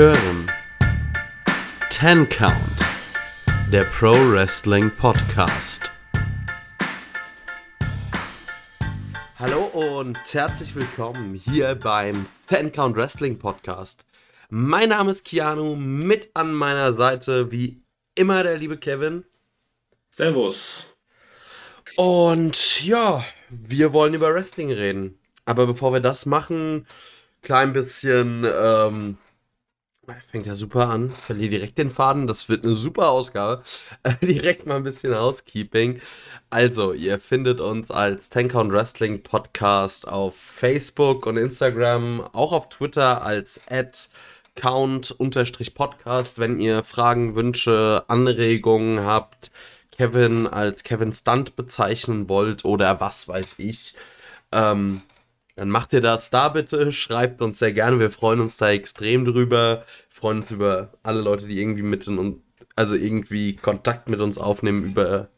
hören Ten Count, der Pro Wrestling Podcast. Hallo und herzlich willkommen hier beim Ten Count Wrestling Podcast. Mein Name ist Keanu, mit an meiner Seite wie immer der liebe Kevin. Servus. Und ja, wir wollen über Wrestling reden. Aber bevor wir das machen, klein bisschen, ähm, fängt ja super an, verliere direkt den Faden, das wird eine super Ausgabe. Äh, direkt mal ein bisschen Housekeeping. Also, ihr findet uns als Ten Count Wrestling Podcast auf Facebook und Instagram, auch auf Twitter als count-podcast, wenn ihr Fragen, Wünsche, Anregungen habt, Kevin als Kevin Stunt bezeichnen wollt oder was weiß ich. Ähm, dann macht ihr das da bitte, schreibt uns sehr gerne, wir freuen uns da extrem drüber, freuen uns über alle Leute, die irgendwie mit und also irgendwie Kontakt mit uns aufnehmen über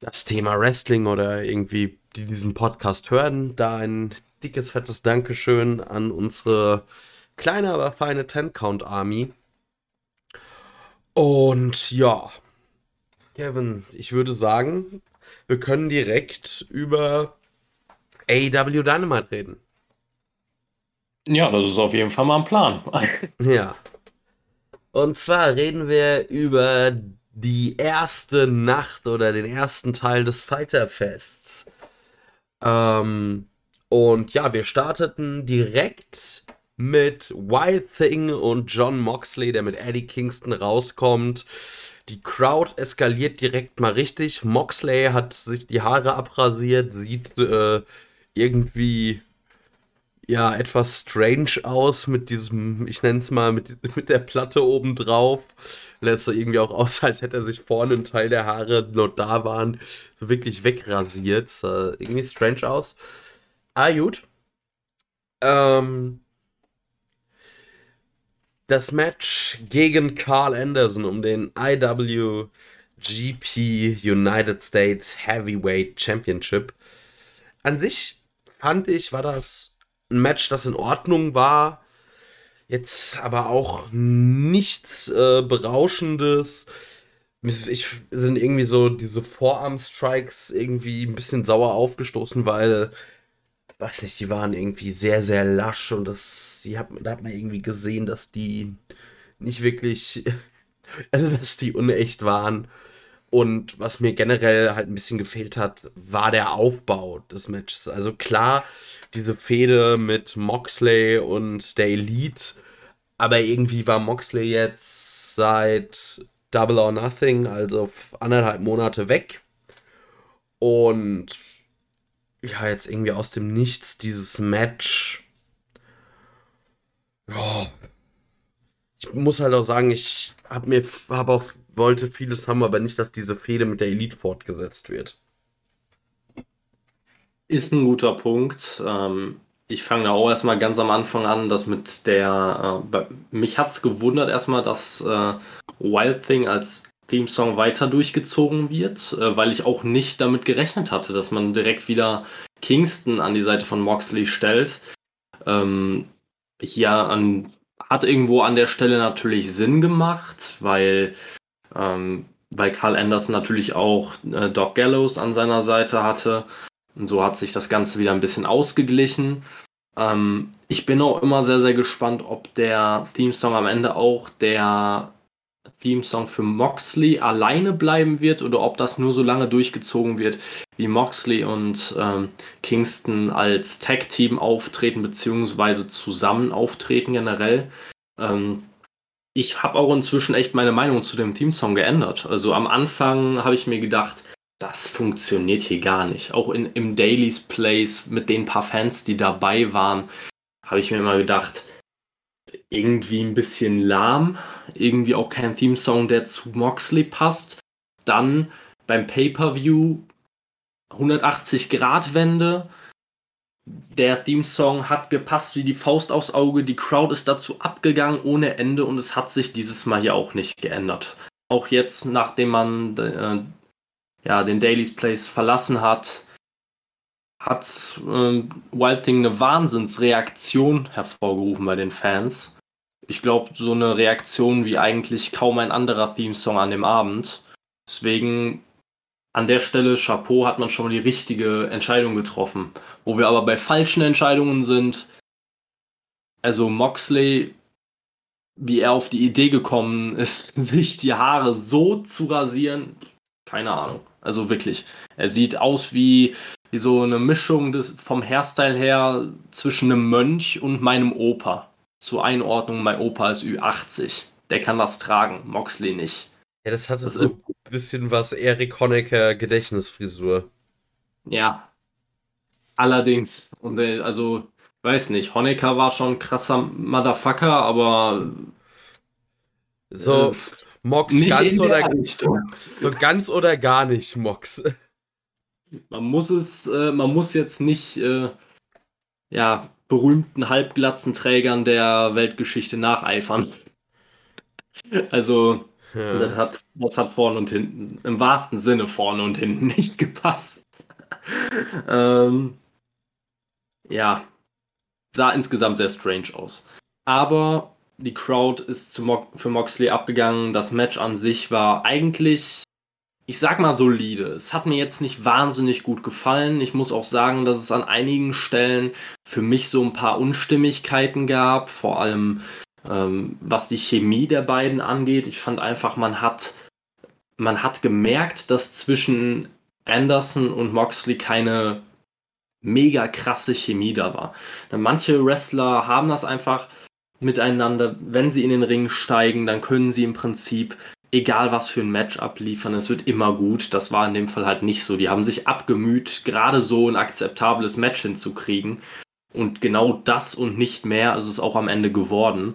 das Thema Wrestling oder irgendwie die diesen Podcast hören. Da ein dickes, fettes Dankeschön an unsere kleine, aber feine Ten-Count-Army. Und ja, Kevin, ich würde sagen, wir können direkt über AEW Dynamite reden. Ja, das ist auf jeden Fall mal ein Plan. ja. Und zwar reden wir über die erste Nacht oder den ersten Teil des Fighterfests. Ähm, und ja, wir starteten direkt mit Wild Thing und John Moxley, der mit Eddie Kingston rauskommt. Die Crowd eskaliert direkt mal richtig. Moxley hat sich die Haare abrasiert, sieht äh, irgendwie ja etwas strange aus mit diesem, ich nenne es mal, mit, mit der Platte oben drauf. Lässt er irgendwie auch aus, als hätte er sich vorne einen Teil der Haare noch da waren, so wirklich wegrasiert. Sah irgendwie strange aus. Ah, gut. Ähm, das Match gegen Carl Anderson um den IWGP United States Heavyweight Championship. An sich fand ich, war das ein Match, das in Ordnung war. Jetzt aber auch nichts äh, Berauschendes. Ich sind irgendwie so diese Vorarm-Strikes irgendwie ein bisschen sauer aufgestoßen, weil, weiß nicht, die waren irgendwie sehr, sehr lasch und das, die hat, da hat man irgendwie gesehen, dass die nicht wirklich, also dass die unecht waren. Und was mir generell halt ein bisschen gefehlt hat, war der Aufbau des Matches. Also klar, diese Fehde mit Moxley und der Elite, aber irgendwie war Moxley jetzt seit Double or Nothing, also anderthalb Monate weg. Und ja, jetzt irgendwie aus dem Nichts dieses Match. Ja. Ich muss halt auch sagen, ich habe mir hab auch wollte vieles haben, aber nicht, dass diese Fehde mit der Elite fortgesetzt wird. Ist ein guter Punkt. Ähm, ich fange da auch erstmal ganz am Anfang an, dass mit der. Äh, mich hat es gewundert erstmal, dass äh, Wild Thing als Theme-Song weiter durchgezogen wird, äh, weil ich auch nicht damit gerechnet hatte, dass man direkt wieder Kingston an die Seite von Moxley stellt. Ähm, hier an, hat irgendwo an der Stelle natürlich Sinn gemacht, weil ähm, weil Carl Anderson natürlich auch äh, Doc Gallows an seiner Seite hatte. Und so hat sich das Ganze wieder ein bisschen ausgeglichen. Ähm, ich bin auch immer sehr, sehr gespannt, ob der Theme-Song am Ende auch der Theme-Song für Moxley alleine bleiben wird oder ob das nur so lange durchgezogen wird, wie Moxley und ähm, Kingston als Tag-Team auftreten, beziehungsweise zusammen auftreten generell. Ähm, ich habe auch inzwischen echt meine Meinung zu dem Theme-Song geändert. Also am Anfang habe ich mir gedacht, das funktioniert hier gar nicht. Auch in, im Daily's Place mit den paar Fans, die dabei waren, habe ich mir immer gedacht, irgendwie ein bisschen lahm, irgendwie auch kein Theme-Song, der zu Moxley passt. Dann beim Pay-Per-View 180 Grad Wende, der Theme-Song hat gepasst wie die Faust aufs Auge. Die Crowd ist dazu abgegangen ohne Ende und es hat sich dieses Mal hier auch nicht geändert. Auch jetzt, nachdem man äh, ja, den Daily's Place verlassen hat, hat äh, Wild Thing eine Wahnsinnsreaktion hervorgerufen bei den Fans. ich glaube, so eine Reaktion wie eigentlich kaum ein anderer Theme-Song an dem Abend. Deswegen an der Stelle, Chapeau, hat man schon mal die richtige Entscheidung getroffen. Wo wir aber bei falschen Entscheidungen sind, also Moxley, wie er auf die Idee gekommen ist, sich die Haare so zu rasieren, keine Ahnung. Also wirklich. Er sieht aus wie, wie so eine Mischung des, vom Hairstyle her zwischen einem Mönch und meinem Opa. Zur Einordnung, mein Opa ist Ü80. Der kann das tragen, Moxley nicht. Ja, das hatte das so ein bisschen was Erik Honecker Gedächtnisfrisur. Ja. Allerdings. Und äh, also, weiß nicht, Honecker war schon ein krasser Motherfucker, aber. So, äh, Mox ganz oder so ganz oder gar nicht, Mox. Man muss es, äh, man muss jetzt nicht äh, ja, berühmten Halbglatzenträgern der Weltgeschichte nacheifern. Also, ja. das, hat, das hat vorne und hinten, im wahrsten Sinne vorne und hinten nicht gepasst. ähm, ja, sah insgesamt sehr strange aus. Aber die Crowd ist Mo für Moxley abgegangen. Das Match an sich war eigentlich, ich sag mal, solide. Es hat mir jetzt nicht wahnsinnig gut gefallen. Ich muss auch sagen, dass es an einigen Stellen für mich so ein paar Unstimmigkeiten gab. Vor allem ähm, was die Chemie der beiden angeht. Ich fand einfach, man hat, man hat gemerkt, dass zwischen Anderson und Moxley keine mega krasse Chemie da war. Manche Wrestler haben das einfach miteinander, wenn sie in den Ring steigen, dann können sie im Prinzip egal was für ein Match abliefern, es wird immer gut. Das war in dem Fall halt nicht so. Die haben sich abgemüht, gerade so ein akzeptables Match hinzukriegen. Und genau das und nicht mehr ist es auch am Ende geworden.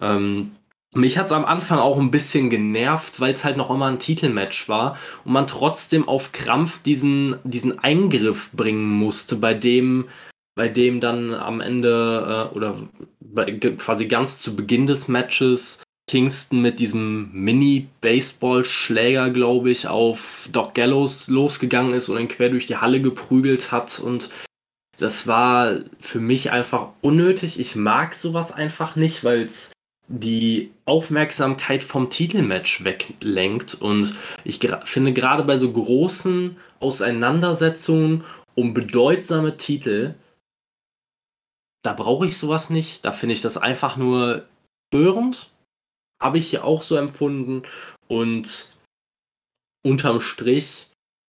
Ähm, mich hat es am Anfang auch ein bisschen genervt, weil es halt noch immer ein Titelmatch war und man trotzdem auf Krampf diesen, diesen Eingriff bringen musste, bei dem bei dem dann am Ende äh, oder bei, quasi ganz zu Beginn des Matches Kingston mit diesem Mini-Baseball-Schläger, glaube ich, auf Doc Gallows losgegangen ist und ihn quer durch die Halle geprügelt hat. Und das war für mich einfach unnötig. Ich mag sowas einfach nicht, weil es die Aufmerksamkeit vom Titelmatch weglenkt. Und ich finde gerade bei so großen Auseinandersetzungen um bedeutsame Titel da brauche ich sowas nicht. Da finde ich das einfach nur störend. Habe ich hier auch so empfunden. Und unterm Strich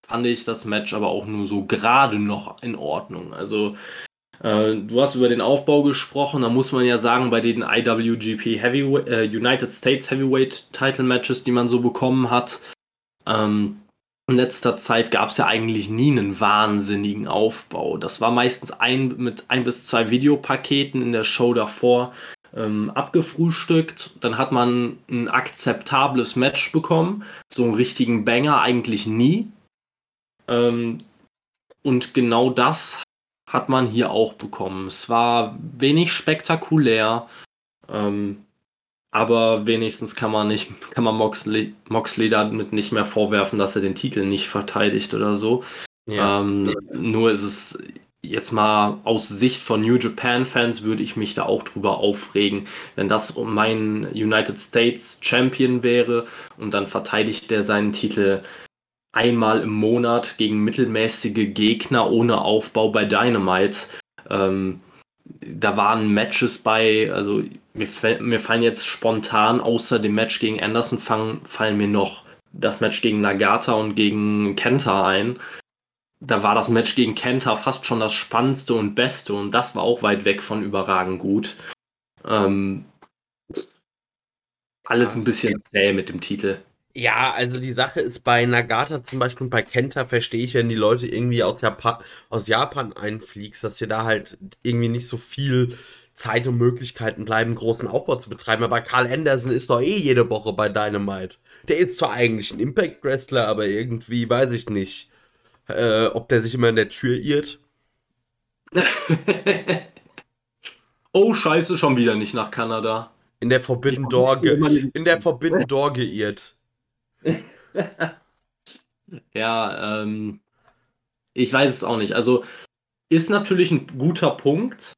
fand ich das Match aber auch nur so gerade noch in Ordnung. Also äh, du hast über den Aufbau gesprochen, da muss man ja sagen, bei den IWGP Heavyweight, äh, United States Heavyweight Title Matches, die man so bekommen hat, ähm, in letzter Zeit gab es ja eigentlich nie einen wahnsinnigen Aufbau. Das war meistens ein mit ein bis zwei Videopaketen in der Show davor ähm, abgefrühstückt. Dann hat man ein akzeptables Match bekommen. So einen richtigen Banger eigentlich nie. Ähm, und genau das hat man hier auch bekommen. Es war wenig spektakulär. Ähm, aber wenigstens kann man nicht, kann man Moxley, Moxley damit nicht mehr vorwerfen, dass er den Titel nicht verteidigt oder so. Ja. Ähm, nur ist es jetzt mal aus Sicht von New Japan-Fans würde ich mich da auch drüber aufregen, wenn das mein United States Champion wäre und dann verteidigt er seinen Titel einmal im Monat gegen mittelmäßige Gegner ohne Aufbau bei Dynamite. Ähm, da waren Matches bei, also mir, mir fallen jetzt spontan außer dem Match gegen Anderson fallen, fallen mir noch das Match gegen Nagata und gegen Kenta ein. Da war das Match gegen Kenta fast schon das spannendste und beste und das war auch weit weg von überragend gut. Ähm, alles ein bisschen zäh mit dem Titel. Ja, also die Sache ist bei Nagata zum Beispiel und bei Kenta verstehe ich, wenn die Leute irgendwie aus Japan, aus Japan einfliegst, dass ihr da halt irgendwie nicht so viel Zeit und Möglichkeiten bleiben, großen Aufbau zu betreiben. Aber Carl Anderson ist doch eh jede Woche bei Dynamite. Der ist zwar eigentlich ein Impact Wrestler, aber irgendwie weiß ich nicht, äh, ob der sich immer in der Tür irrt. oh, scheiße, schon wieder nicht nach Kanada. In der Forbidden Door, in der Forbidden Door geirrt. ja, ähm, ich weiß es auch nicht. Also ist natürlich ein guter Punkt.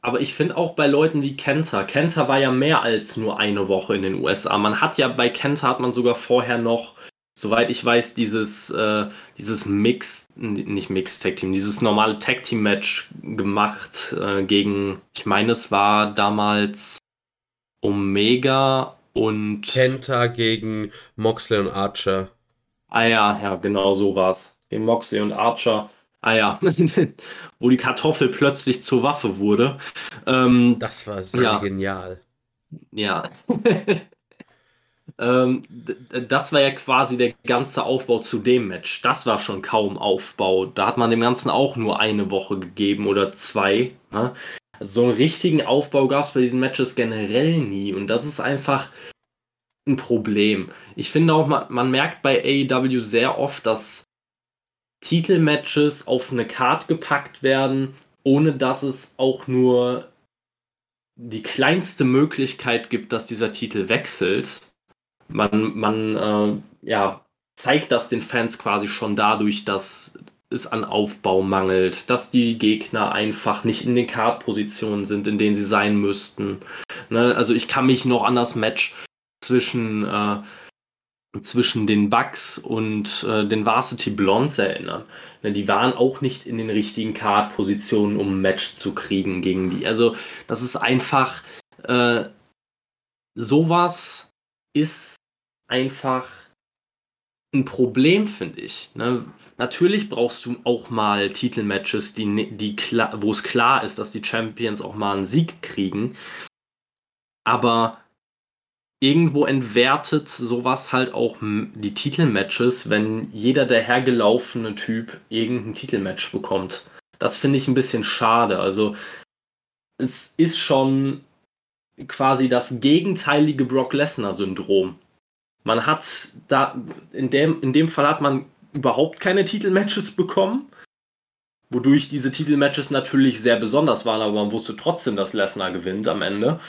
aber ich finde auch bei Leuten wie Kenta, Kenta war ja mehr als nur eine Woche in den USA. Man hat ja bei Kenta hat man sogar vorher noch, soweit ich weiß, dieses, äh, dieses Mix, nicht Mix Tag Team, dieses normale Tag Team Match gemacht äh, gegen, ich meine, es war damals Omega und. Kenta gegen Moxley und Archer. Ah ja, ja, genau so war's. Gegen Moxley und Archer. Ah ja, wo die Kartoffel plötzlich zur Waffe wurde. Ähm, das war sehr ja. genial. Ja. ähm, das war ja quasi der ganze Aufbau zu dem Match. Das war schon kaum Aufbau. Da hat man dem Ganzen auch nur eine Woche gegeben oder zwei. Ne? So einen richtigen Aufbau gab es bei diesen Matches generell nie. Und das ist einfach ein Problem. Ich finde auch, man, man merkt bei AEW sehr oft, dass Titelmatches auf eine Card gepackt werden, ohne dass es auch nur die kleinste Möglichkeit gibt, dass dieser Titel wechselt. Man, man äh, ja, zeigt das den Fans quasi schon dadurch, dass es an Aufbau mangelt, dass die Gegner einfach nicht in den Card-Positionen sind, in denen sie sein müssten. Ne? Also ich kann mich noch an das Match zwischen äh, zwischen den Bucks und äh, den Varsity Blondes erinnern. Ne, die waren auch nicht in den richtigen Card-Positionen, um ein Match zu kriegen gegen die. Also, das ist einfach. Äh, sowas ist einfach ein Problem, finde ich. Ne? Natürlich brauchst du auch mal Titelmatches, die, die wo es klar ist, dass die Champions auch mal einen Sieg kriegen. Aber irgendwo entwertet sowas halt auch die Titelmatches, wenn jeder der hergelaufene Typ irgendein Titelmatch bekommt. Das finde ich ein bisschen schade. Also es ist schon quasi das gegenteilige Brock Lesnar-Syndrom. Man hat da, in dem, in dem Fall hat man überhaupt keine Titelmatches bekommen, wodurch diese Titelmatches natürlich sehr besonders waren, aber man wusste trotzdem, dass Lesnar gewinnt am Ende.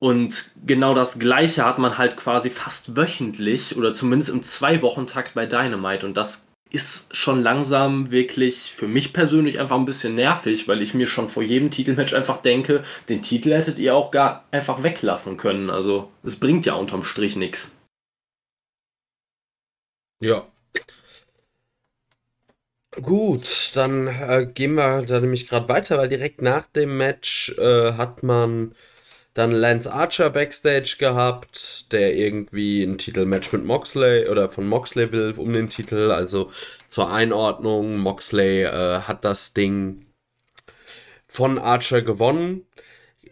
Und genau das Gleiche hat man halt quasi fast wöchentlich oder zumindest im Zwei-Wochen-Takt bei Dynamite. Und das ist schon langsam wirklich für mich persönlich einfach ein bisschen nervig, weil ich mir schon vor jedem Titelmatch einfach denke, den Titel hättet ihr auch gar einfach weglassen können. Also es bringt ja unterm Strich nichts. Ja. Gut, dann äh, gehen wir da nämlich gerade weiter, weil direkt nach dem Match äh, hat man dann Lance Archer backstage gehabt, der irgendwie ein Titelmatch mit Moxley oder von Moxley will um den Titel. Also zur Einordnung, Moxley äh, hat das Ding von Archer gewonnen.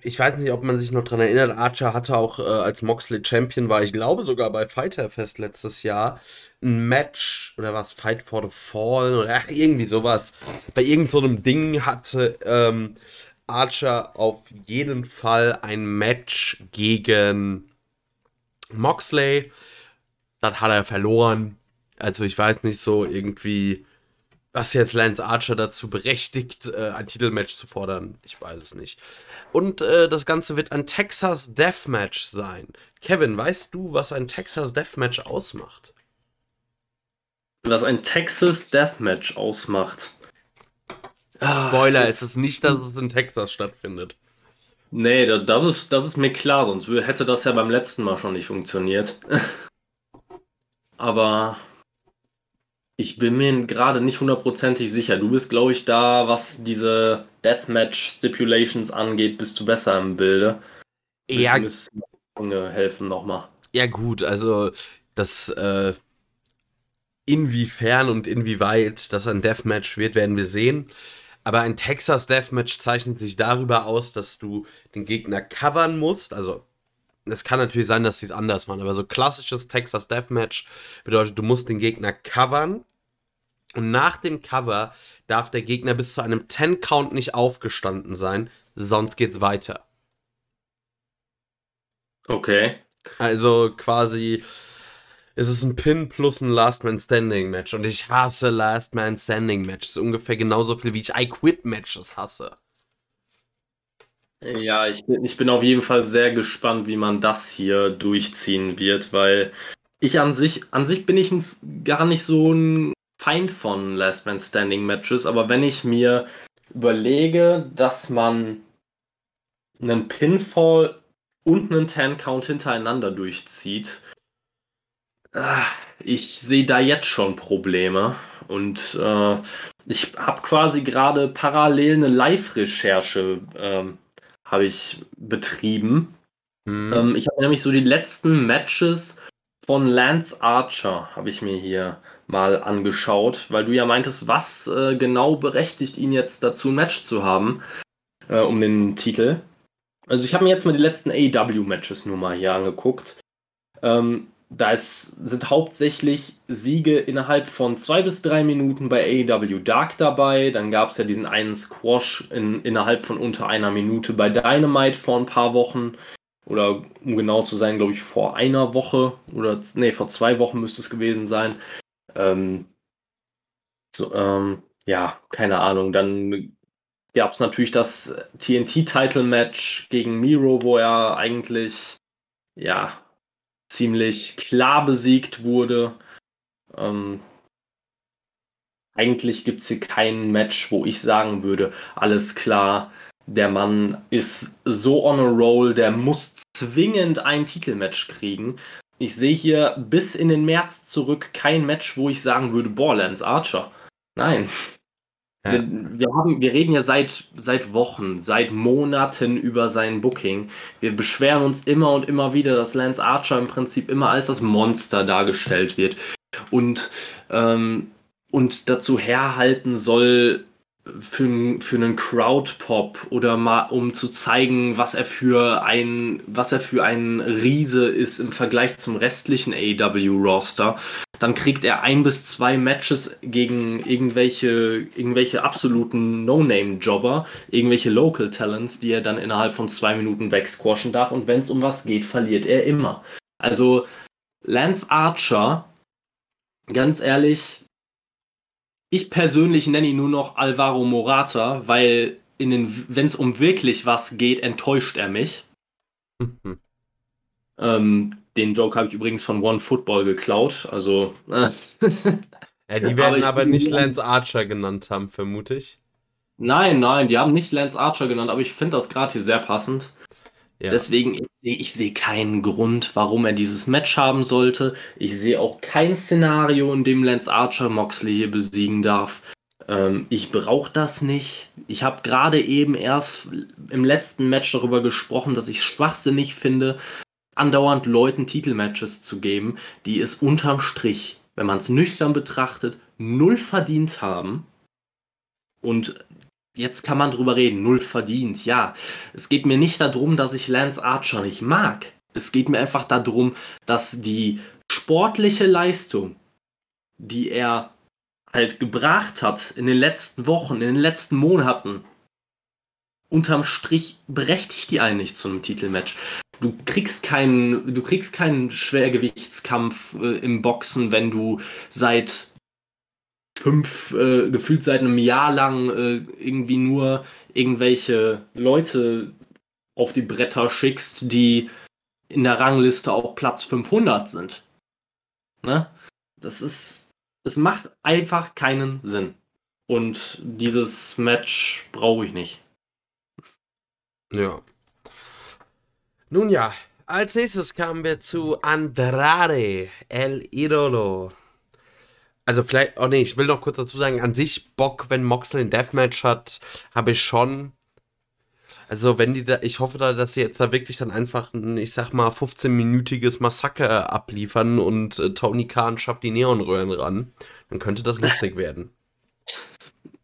Ich weiß nicht, ob man sich noch dran erinnert, Archer hatte auch, äh, als Moxley Champion war, ich glaube sogar bei Fighterfest letztes Jahr, ein Match, oder was, Fight for the Fall, oder ach, irgendwie sowas. Bei irgendeinem so Ding hatte ähm, Archer auf jeden Fall ein Match gegen Moxley. Das hat er verloren. Also ich weiß nicht so irgendwie, was jetzt Lance Archer dazu berechtigt, äh, ein Titelmatch zu fordern. Ich weiß es nicht. Und äh, das Ganze wird ein Texas Deathmatch sein. Kevin, weißt du, was ein Texas Deathmatch ausmacht? Was ein Texas Deathmatch ausmacht. Ah, Spoiler, es ist nicht, dass es in Texas stattfindet. Nee, das ist, das ist mir klar, sonst hätte das ja beim letzten Mal schon nicht funktioniert. Aber ich bin mir gerade nicht hundertprozentig sicher. Du bist, glaube ich, da, was diese Deathmatch-Stipulations angeht, bist du besser im Bilde. Ja. Mir helfen nochmal. Ja, gut, also das, äh, inwiefern und inwieweit das ein Deathmatch wird, werden wir sehen. Aber ein Texas Deathmatch zeichnet sich darüber aus, dass du den Gegner covern musst. Also, es kann natürlich sein, dass sie es anders machen, aber so klassisches Texas Deathmatch bedeutet, du musst den Gegner covern. Und nach dem Cover darf der Gegner bis zu einem 10-Count nicht aufgestanden sein, sonst geht's weiter. Okay. Also quasi, es ist ein Pin plus ein Last Man Standing Match. Und ich hasse Last Man Standing Matches. Ungefähr genauso viel, wie ich I Quit Matches hasse. Ja, ich bin, ich bin auf jeden Fall sehr gespannt, wie man das hier durchziehen wird, weil ich an sich, an sich bin ich ein, gar nicht so ein Feind von Last Man Standing Matches, aber wenn ich mir überlege, dass man einen Pinfall und einen Ten Count hintereinander durchzieht, ah, ich sehe da jetzt schon Probleme. Und äh, ich habe quasi gerade parallel eine Live-Recherche ähm, habe ich betrieben. Mhm. Ähm, ich habe nämlich so die letzten Matches von Lance Archer habe ich mir hier mal angeschaut, weil du ja meintest, was äh, genau berechtigt ihn jetzt dazu, ein Match zu haben äh, um den Titel. Also ich habe mir jetzt mal die letzten AEW-Matches nur mal hier angeguckt. Ähm, da ist, sind hauptsächlich Siege innerhalb von zwei bis drei Minuten bei AEW Dark dabei. Dann gab es ja diesen einen Squash in, innerhalb von unter einer Minute bei Dynamite vor ein paar Wochen. Oder um genau zu sein, glaube ich, vor einer Woche oder nee, vor zwei Wochen müsste es gewesen sein. Ähm, so, ähm, ja, keine Ahnung. Dann gab es natürlich das TNT-Title-Match gegen Miro, wo er eigentlich ja ziemlich klar besiegt wurde. Ähm, eigentlich gibt es hier kein Match, wo ich sagen würde, alles klar, der Mann ist so on a roll, der muss zwingend ein Titelmatch kriegen. Ich sehe hier bis in den März zurück kein Match, wo ich sagen würde, boah, Lance Archer. Nein, ja. Wir, haben, wir reden ja seit, seit Wochen, seit Monaten über sein Booking. Wir beschweren uns immer und immer wieder, dass Lance Archer im Prinzip immer als das Monster dargestellt wird und, ähm, und dazu herhalten soll, für, für einen Crowdpop oder mal um zu zeigen, was er für ein was er für ein Riese ist im Vergleich zum restlichen AEW Roster, dann kriegt er ein bis zwei Matches gegen irgendwelche irgendwelche absoluten No-Name Jobber, irgendwelche Local Talents, die er dann innerhalb von zwei Minuten wegsquashen darf und wenn es um was geht, verliert er immer. Also Lance Archer, ganz ehrlich, ich persönlich nenne ihn nur noch Alvaro Morata, weil wenn es um wirklich was geht, enttäuscht er mich. Mhm. Ähm, den Joke habe ich übrigens von One Football geklaut. Also. Äh. ja, die werden aber, aber nicht Lance Archer genannt haben, vermute ich. Nein, nein, die haben nicht Lance Archer genannt, aber ich finde das gerade hier sehr passend. Ja. Deswegen, ich sehe ich seh keinen Grund, warum er dieses Match haben sollte. Ich sehe auch kein Szenario, in dem Lance Archer Moxley hier besiegen darf. Ähm, ich brauche das nicht. Ich habe gerade eben erst im letzten Match darüber gesprochen, dass ich schwachsinnig finde, andauernd Leuten Titelmatches zu geben, die es unterm Strich, wenn man es nüchtern betrachtet, null verdient haben. Und jetzt kann man drüber reden, null verdient. Ja, es geht mir nicht darum, dass ich Lance Archer nicht mag. Es geht mir einfach darum, dass die sportliche Leistung, die er halt gebracht hat in den letzten Wochen, in den letzten Monaten, unterm Strich berechtigt die einen nicht zu einem Titelmatch. Du kriegst keinen, du kriegst keinen Schwergewichtskampf äh, im Boxen, wenn du seit fünf, äh, gefühlt seit einem Jahr lang äh, irgendwie nur irgendwelche Leute auf die Bretter schickst, die in der Rangliste auf Platz 500 sind. Ne? Das ist, es macht einfach keinen Sinn. Und dieses Match brauche ich nicht. Ja. Nun ja, als nächstes kamen wir zu Andrade El Idolo also vielleicht, oh nee, ich will noch kurz dazu sagen, an sich Bock, wenn Moxley ein Deathmatch hat, habe ich schon. Also wenn die da, ich hoffe da, dass sie jetzt da wirklich dann einfach ein, ich sag mal, 15-minütiges Massaker abliefern und äh, Tony Khan schafft die Neonröhren ran. Dann könnte das lustig werden.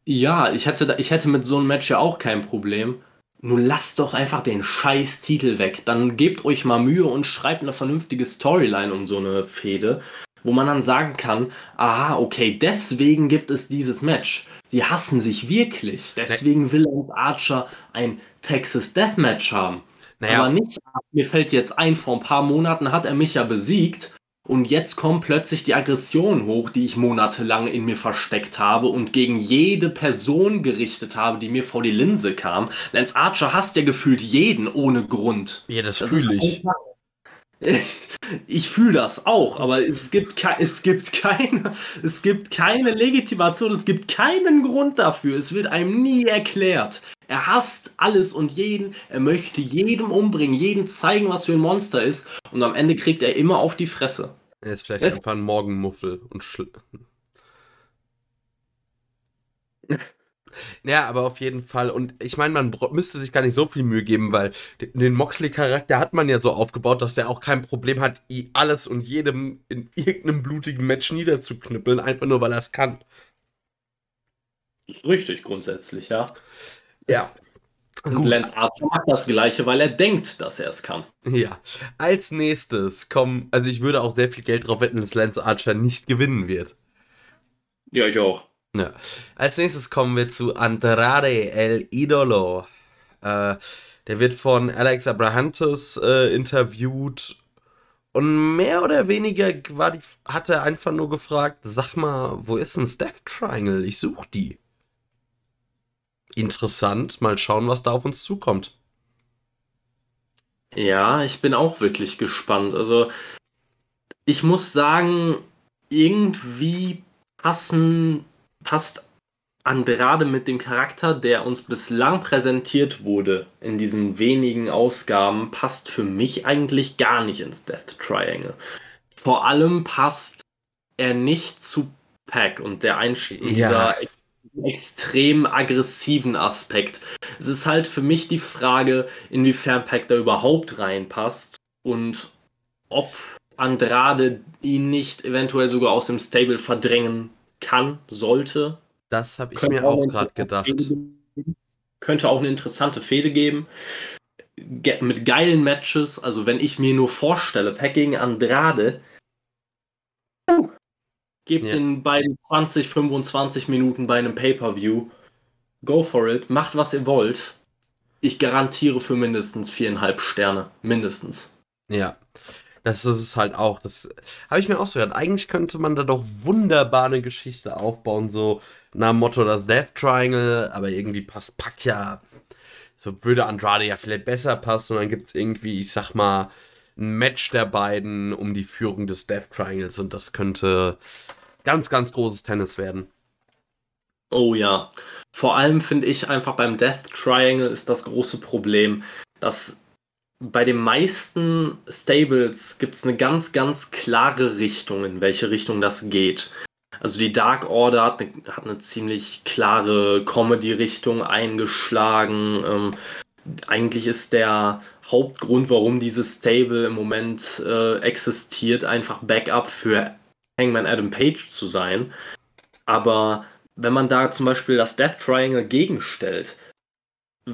Ja, ich hätte, ich hätte mit so einem Match ja auch kein Problem. Nur lasst doch einfach den scheiß Titel weg. Dann gebt euch mal Mühe und schreibt eine vernünftige Storyline um so eine Fehde wo man dann sagen kann, aha, okay, deswegen gibt es dieses Match. Sie hassen sich wirklich. Deswegen will Lance Archer ein Texas Deathmatch haben. Naja. Aber nicht, mir fällt jetzt ein, vor ein paar Monaten hat er mich ja besiegt und jetzt kommt plötzlich die Aggression hoch, die ich monatelang in mir versteckt habe und gegen jede Person gerichtet habe, die mir vor die Linse kam. Lance Archer hasst ja gefühlt jeden ohne Grund. Ja, das, das fühle ich. Einfach, Ich fühle das auch, aber es gibt, es, gibt keine, es gibt keine Legitimation, es gibt keinen Grund dafür. Es wird einem nie erklärt. Er hasst alles und jeden, er möchte jedem umbringen, jeden zeigen, was für ein Monster ist und am Ende kriegt er immer auf die Fresse. Er ist vielleicht das einfach ein Morgenmuffel und schl Ja, aber auf jeden Fall. Und ich meine, man müsste sich gar nicht so viel Mühe geben, weil den Moxley-Charakter hat man ja so aufgebaut, dass der auch kein Problem hat, alles und jedem in irgendeinem blutigen Match niederzuknüppeln, einfach nur weil er es kann. Richtig, grundsätzlich, ja. Ja. Und Gut. Lance Archer macht das Gleiche, weil er denkt, dass er es kann. Ja. Als nächstes kommen, also ich würde auch sehr viel Geld drauf wetten, dass Lance Archer nicht gewinnen wird. Ja, ich auch. Ja. Als nächstes kommen wir zu Andrade El Idolo. Äh, der wird von Alex Abrahantes äh, interviewt und mehr oder weniger war die, hat er einfach nur gefragt, sag mal, wo ist ein Death Triangle? Ich suche die. Interessant, mal schauen, was da auf uns zukommt. Ja, ich bin auch wirklich gespannt. Also, ich muss sagen, irgendwie passen passt Andrade mit dem Charakter, der uns bislang präsentiert wurde in diesen wenigen Ausgaben, passt für mich eigentlich gar nicht ins Death Triangle. Vor allem passt er nicht zu Pack und der Einstieg ja. dieser extrem aggressiven Aspekt. Es ist halt für mich die Frage, inwiefern Pack da überhaupt reinpasst und ob Andrade ihn nicht eventuell sogar aus dem Stable verdrängen kann, sollte. Das habe ich mir auch, auch gerade gedacht. Könnte auch eine interessante Fehde geben. Ge mit geilen Matches. Also, wenn ich mir nur vorstelle, Pack gegen Andrade, uh, gebt ja. den beiden 20, 25 Minuten bei einem Pay-Per-View. Go for it. Macht, was ihr wollt. Ich garantiere für mindestens viereinhalb Sterne. Mindestens. Ja. Das ist halt auch. Das habe ich mir auch so gedacht. Eigentlich könnte man da doch wunderbar eine Geschichte aufbauen, so nach dem Motto das Death Triangle, aber irgendwie passt Pack ja. So würde Andrade ja vielleicht besser passen und dann gibt es irgendwie, ich sag mal, ein Match der beiden um die Führung des Death Triangles und das könnte ganz, ganz großes Tennis werden. Oh ja. Vor allem finde ich einfach beim Death Triangle ist das große Problem, dass bei den meisten Stables gibt es eine ganz, ganz klare Richtung, in welche Richtung das geht. Also die Dark Order hat eine, hat eine ziemlich klare Comedy-Richtung eingeschlagen. Ähm, eigentlich ist der Hauptgrund, warum dieses Stable im Moment äh, existiert, einfach Backup für Hangman Adam Page zu sein. Aber wenn man da zum Beispiel das Death Triangle gegenstellt,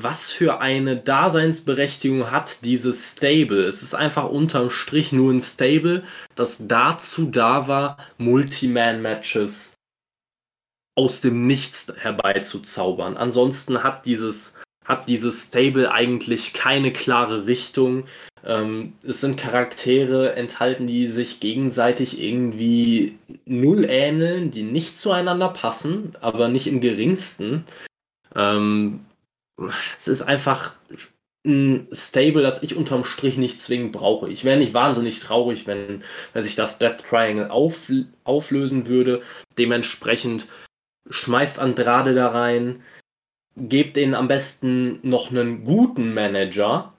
was für eine Daseinsberechtigung hat dieses Stable. Es ist einfach unterm Strich nur ein Stable, das dazu da war, Multiman-Matches aus dem Nichts herbeizuzaubern. Ansonsten hat dieses, hat dieses Stable eigentlich keine klare Richtung. Ähm, es sind Charaktere enthalten, die sich gegenseitig irgendwie null ähneln, die nicht zueinander passen, aber nicht im geringsten. Ähm, es ist einfach ein Stable, das ich unterm Strich nicht zwingend brauche. Ich wäre nicht wahnsinnig traurig, wenn, wenn sich das Death Triangle auf, auflösen würde. Dementsprechend schmeißt Andrade da rein, gebt ihnen am besten noch einen guten Manager,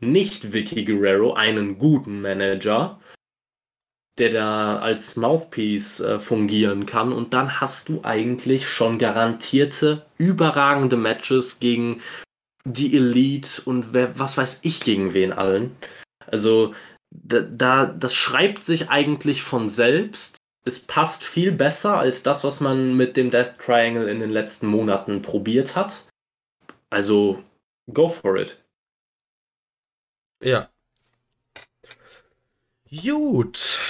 nicht Vicky Guerrero, einen guten Manager, der da als Mouthpiece äh, fungieren kann. Und dann hast du eigentlich schon garantierte, überragende Matches gegen die Elite und wer, was weiß ich gegen wen allen. Also da, da, das schreibt sich eigentlich von selbst. Es passt viel besser als das, was man mit dem Death Triangle in den letzten Monaten probiert hat. Also, go for it. Ja, Gut.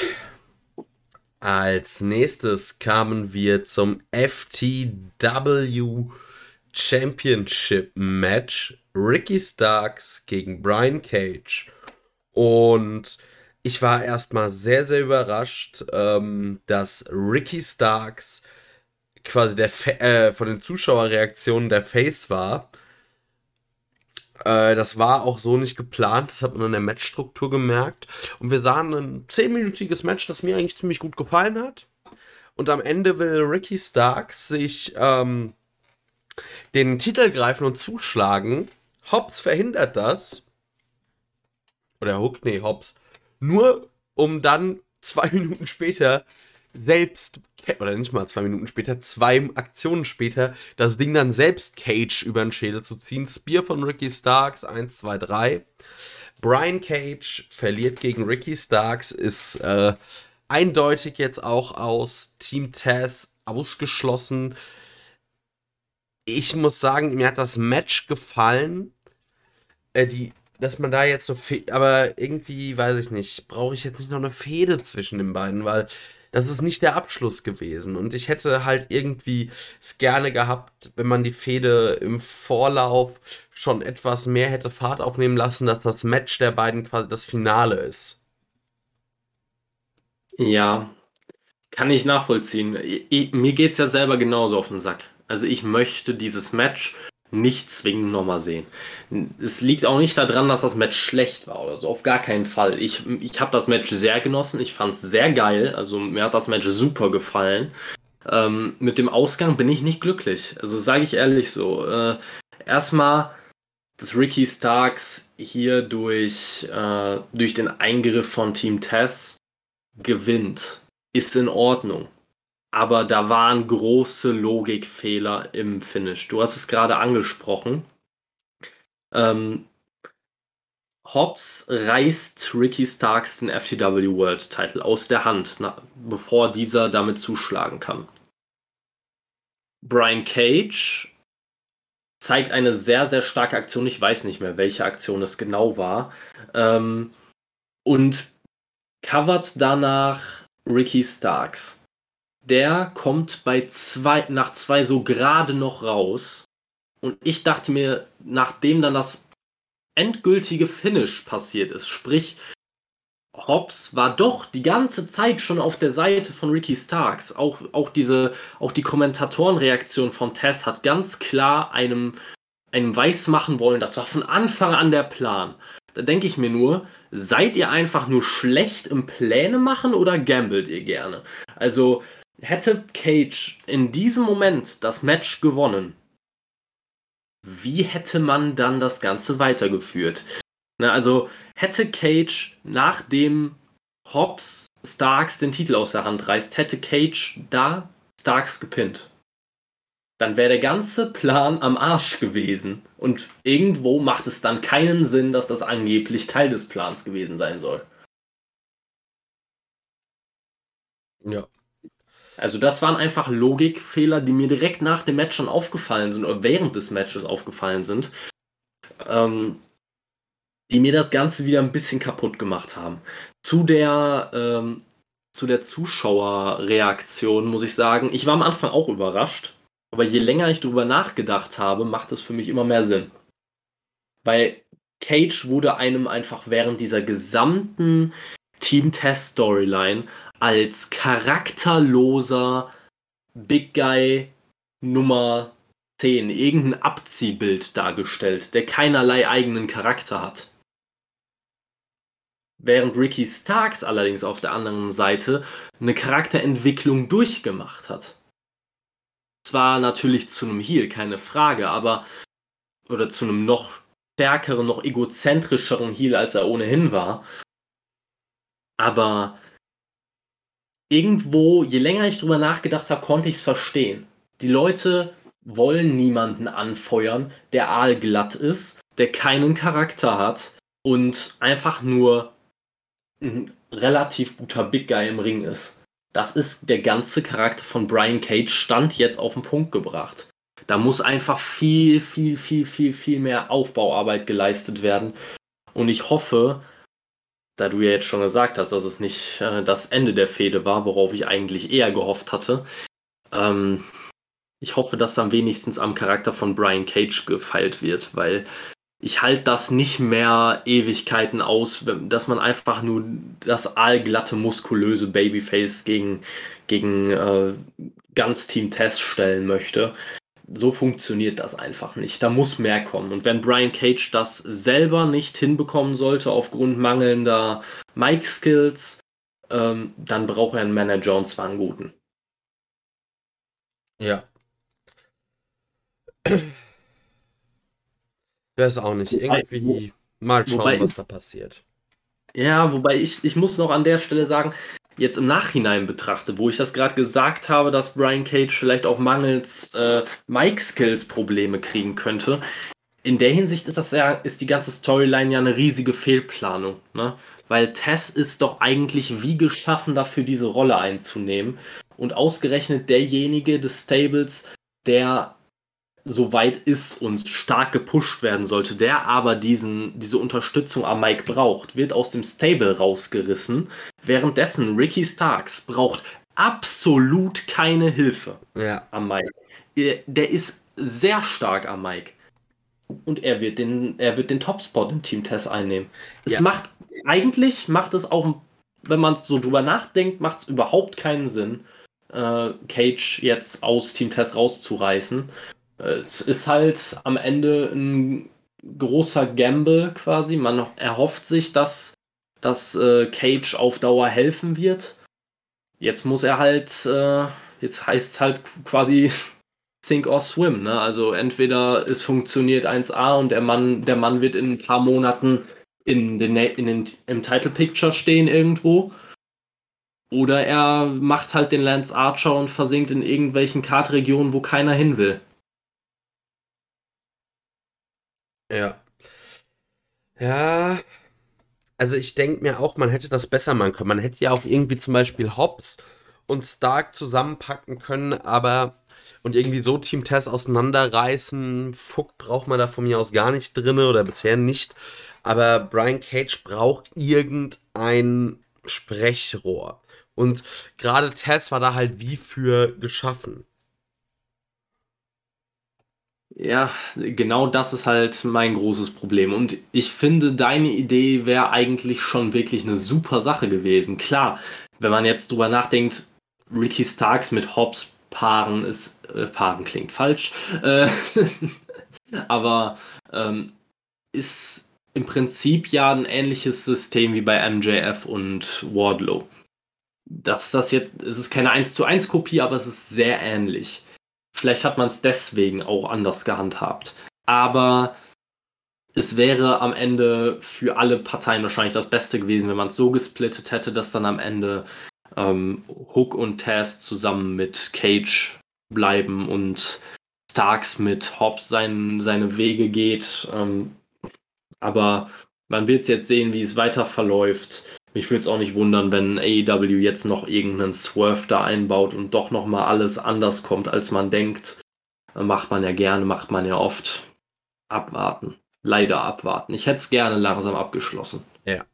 Als nächstes kamen wir zum FTW Championship Match. Ricky Starks gegen Brian Cage. Und ich war erstmal sehr, sehr überrascht, ähm, dass Ricky Starks quasi der Fa äh, von den Zuschauerreaktionen der Face war. Äh, das war auch so nicht geplant, das hat man in der Matchstruktur gemerkt. Und wir sahen ein zehnminütiges Match, das mir eigentlich ziemlich gut gefallen hat. Und am Ende will Ricky Starks sich ähm, den Titel greifen und zuschlagen. Hobbs verhindert das. Oder Hook, nee, Hobbs. Nur um dann zwei Minuten später selbst, oder nicht mal zwei Minuten später, zwei Aktionen später, das Ding dann selbst Cage über den Schädel zu ziehen. Spear von Ricky Starks, 1, 2, 3. Brian Cage verliert gegen Ricky Starks, ist äh, eindeutig jetzt auch aus Team Taz ausgeschlossen. Ich muss sagen, mir hat das Match gefallen. Äh, die, dass man da jetzt so, aber irgendwie, weiß ich nicht, brauche ich jetzt nicht noch eine Fehde zwischen den beiden, weil das ist nicht der Abschluss gewesen. Und ich hätte halt irgendwie es gerne gehabt, wenn man die Fehde im Vorlauf schon etwas mehr hätte Fahrt aufnehmen lassen, dass das Match der beiden quasi das Finale ist. Ja, kann ich nachvollziehen. Ich, mir geht es ja selber genauso auf den Sack. Also ich möchte dieses Match nicht zwingend nochmal sehen. Es liegt auch nicht daran, dass das Match schlecht war oder so, auf gar keinen Fall. Ich, ich habe das Match sehr genossen, ich fand es sehr geil, also mir hat das Match super gefallen. Ähm, mit dem Ausgang bin ich nicht glücklich, also sage ich ehrlich so. Äh, erstmal, dass Ricky Starks hier durch, äh, durch den Eingriff von Team Tess gewinnt, ist in Ordnung aber da waren große Logikfehler im Finish. Du hast es gerade angesprochen. Ähm, Hobbs reißt Ricky Starks den FTW World Title aus der Hand, na, bevor dieser damit zuschlagen kann. Brian Cage zeigt eine sehr, sehr starke Aktion. Ich weiß nicht mehr, welche Aktion es genau war. Ähm, und covert danach Ricky Starks der kommt bei zwei, nach zwei so gerade noch raus. Und ich dachte mir, nachdem dann das endgültige Finish passiert ist, sprich, Hobbs war doch die ganze Zeit schon auf der Seite von Ricky Starks. Auch, auch, diese, auch die Kommentatorenreaktion von Tess hat ganz klar einem, einem weismachen wollen, das war von Anfang an der Plan. Da denke ich mir nur, seid ihr einfach nur schlecht im Pläne machen oder gambelt ihr gerne? Also, hätte Cage in diesem Moment das Match gewonnen, wie hätte man dann das Ganze weitergeführt? Na, also hätte Cage, nachdem Hobbs Starks den Titel aus der Hand reißt, hätte Cage da Starks gepinnt. Dann wäre der ganze Plan am Arsch gewesen. Und irgendwo macht es dann keinen Sinn, dass das angeblich Teil des Plans gewesen sein soll. Ja, also das waren einfach Logikfehler, die mir direkt nach dem Match schon aufgefallen sind oder während des Matches aufgefallen sind, ähm, die mir das Ganze wieder ein bisschen kaputt gemacht haben. Zu der, ähm, zu der Zuschauerreaktion muss ich sagen, ich war am Anfang auch überrascht, aber je länger ich darüber nachgedacht habe, macht es für mich immer mehr Sinn. Weil Cage wurde einem einfach während dieser gesamten Team-Test-Storyline als charakterloser Big Guy Nummer 10, irgendein Abziehbild dargestellt, der keinerlei eigenen Charakter hat. Während Ricky Starks allerdings auf der anderen Seite eine Charakterentwicklung durchgemacht hat. Zwar natürlich zu einem Heal, keine Frage, aber oder zu einem noch stärkeren, noch egozentrischeren Heal, als er ohnehin war. Aber irgendwo, je länger ich drüber nachgedacht habe, konnte ich es verstehen. Die Leute wollen niemanden anfeuern, der aalglatt ist, der keinen Charakter hat und einfach nur ein relativ guter Big Guy im Ring ist. Das ist der ganze Charakter von Brian Cage Stand jetzt auf den Punkt gebracht. Da muss einfach viel, viel, viel, viel, viel mehr Aufbauarbeit geleistet werden. Und ich hoffe, da du ja jetzt schon gesagt hast, dass es nicht äh, das Ende der Fehde war, worauf ich eigentlich eher gehofft hatte. Ähm, ich hoffe, dass dann wenigstens am Charakter von Brian Cage gefeilt wird, weil ich halte das nicht mehr Ewigkeiten aus, dass man einfach nur das aalglatte, muskulöse Babyface gegen, gegen äh, ganz Team Test stellen möchte. So funktioniert das einfach nicht. Da muss mehr kommen. Und wenn Brian Cage das selber nicht hinbekommen sollte aufgrund mangelnder Mic-Skills, ähm, dann braucht er einen Manager und zwar einen guten. Ja. Ich weiß auch nicht. Irgendwie mal schauen, wobei, was da passiert. Ja, wobei ich, ich muss noch an der Stelle sagen, jetzt im Nachhinein betrachte, wo ich das gerade gesagt habe, dass Brian Cage vielleicht auch mangels äh, Mic-Skills Probleme kriegen könnte. In der Hinsicht ist das ja, ist die ganze Storyline ja eine riesige Fehlplanung, ne? Weil Tess ist doch eigentlich wie geschaffen dafür, diese Rolle einzunehmen. Und ausgerechnet derjenige des Stables, der so weit ist und stark gepusht werden sollte, der aber diesen, diese Unterstützung am Mike braucht, wird aus dem Stable rausgerissen. Währenddessen Ricky Starks braucht absolut keine Hilfe ja. am Mike. Der ist sehr stark am Mike. Und er wird den, er wird den Topspot im Team Test einnehmen. Es ja. macht, eigentlich macht es auch, wenn man so drüber nachdenkt, macht es überhaupt keinen Sinn, äh, Cage jetzt aus Team Test rauszureißen es ist halt am Ende ein großer Gamble quasi. Man erhofft sich, dass, dass äh, Cage auf Dauer helfen wird. Jetzt muss er halt, äh, jetzt heißt es halt quasi Sink or Swim. Ne? Also entweder es funktioniert 1A und der Mann, der Mann wird in ein paar Monaten in den, in den, im Title Picture stehen irgendwo. Oder er macht halt den Lance Archer und versinkt in irgendwelchen Kartregionen, wo keiner hin will. Ja. Ja. Also ich denke mir auch, man hätte das besser machen können. Man hätte ja auch irgendwie zum Beispiel Hobbs und Stark zusammenpacken können, aber und irgendwie so Team Tess auseinanderreißen. Fuck braucht man da von mir aus gar nicht drin oder bisher nicht. Aber Brian Cage braucht irgendein Sprechrohr. Und gerade Tess war da halt wie für geschaffen. Ja, genau das ist halt mein großes Problem. Und ich finde, deine Idee wäre eigentlich schon wirklich eine super Sache gewesen. Klar, wenn man jetzt drüber nachdenkt, Ricky Starks mit Hobbs paaren ist, äh, paaren klingt falsch, äh, aber ähm, ist im Prinzip ja ein ähnliches System wie bei MJF und Wardlow. Dass das jetzt, es ist keine 1 zu 1 Kopie, aber es ist sehr ähnlich. Vielleicht hat man es deswegen auch anders gehandhabt. Aber es wäre am Ende für alle Parteien wahrscheinlich das Beste gewesen, wenn man es so gesplittet hätte, dass dann am Ende ähm, Hook und Taz zusammen mit Cage bleiben und Starks mit Hobbs sein, seine Wege geht. Ähm, aber man wird jetzt sehen, wie es weiter verläuft. Mich würde es auch nicht wundern, wenn AEW jetzt noch irgendeinen Swerve da einbaut und doch nochmal alles anders kommt, als man denkt. Macht man ja gerne, macht man ja oft. Abwarten. Leider abwarten. Ich hätte es gerne langsam abgeschlossen. Ja.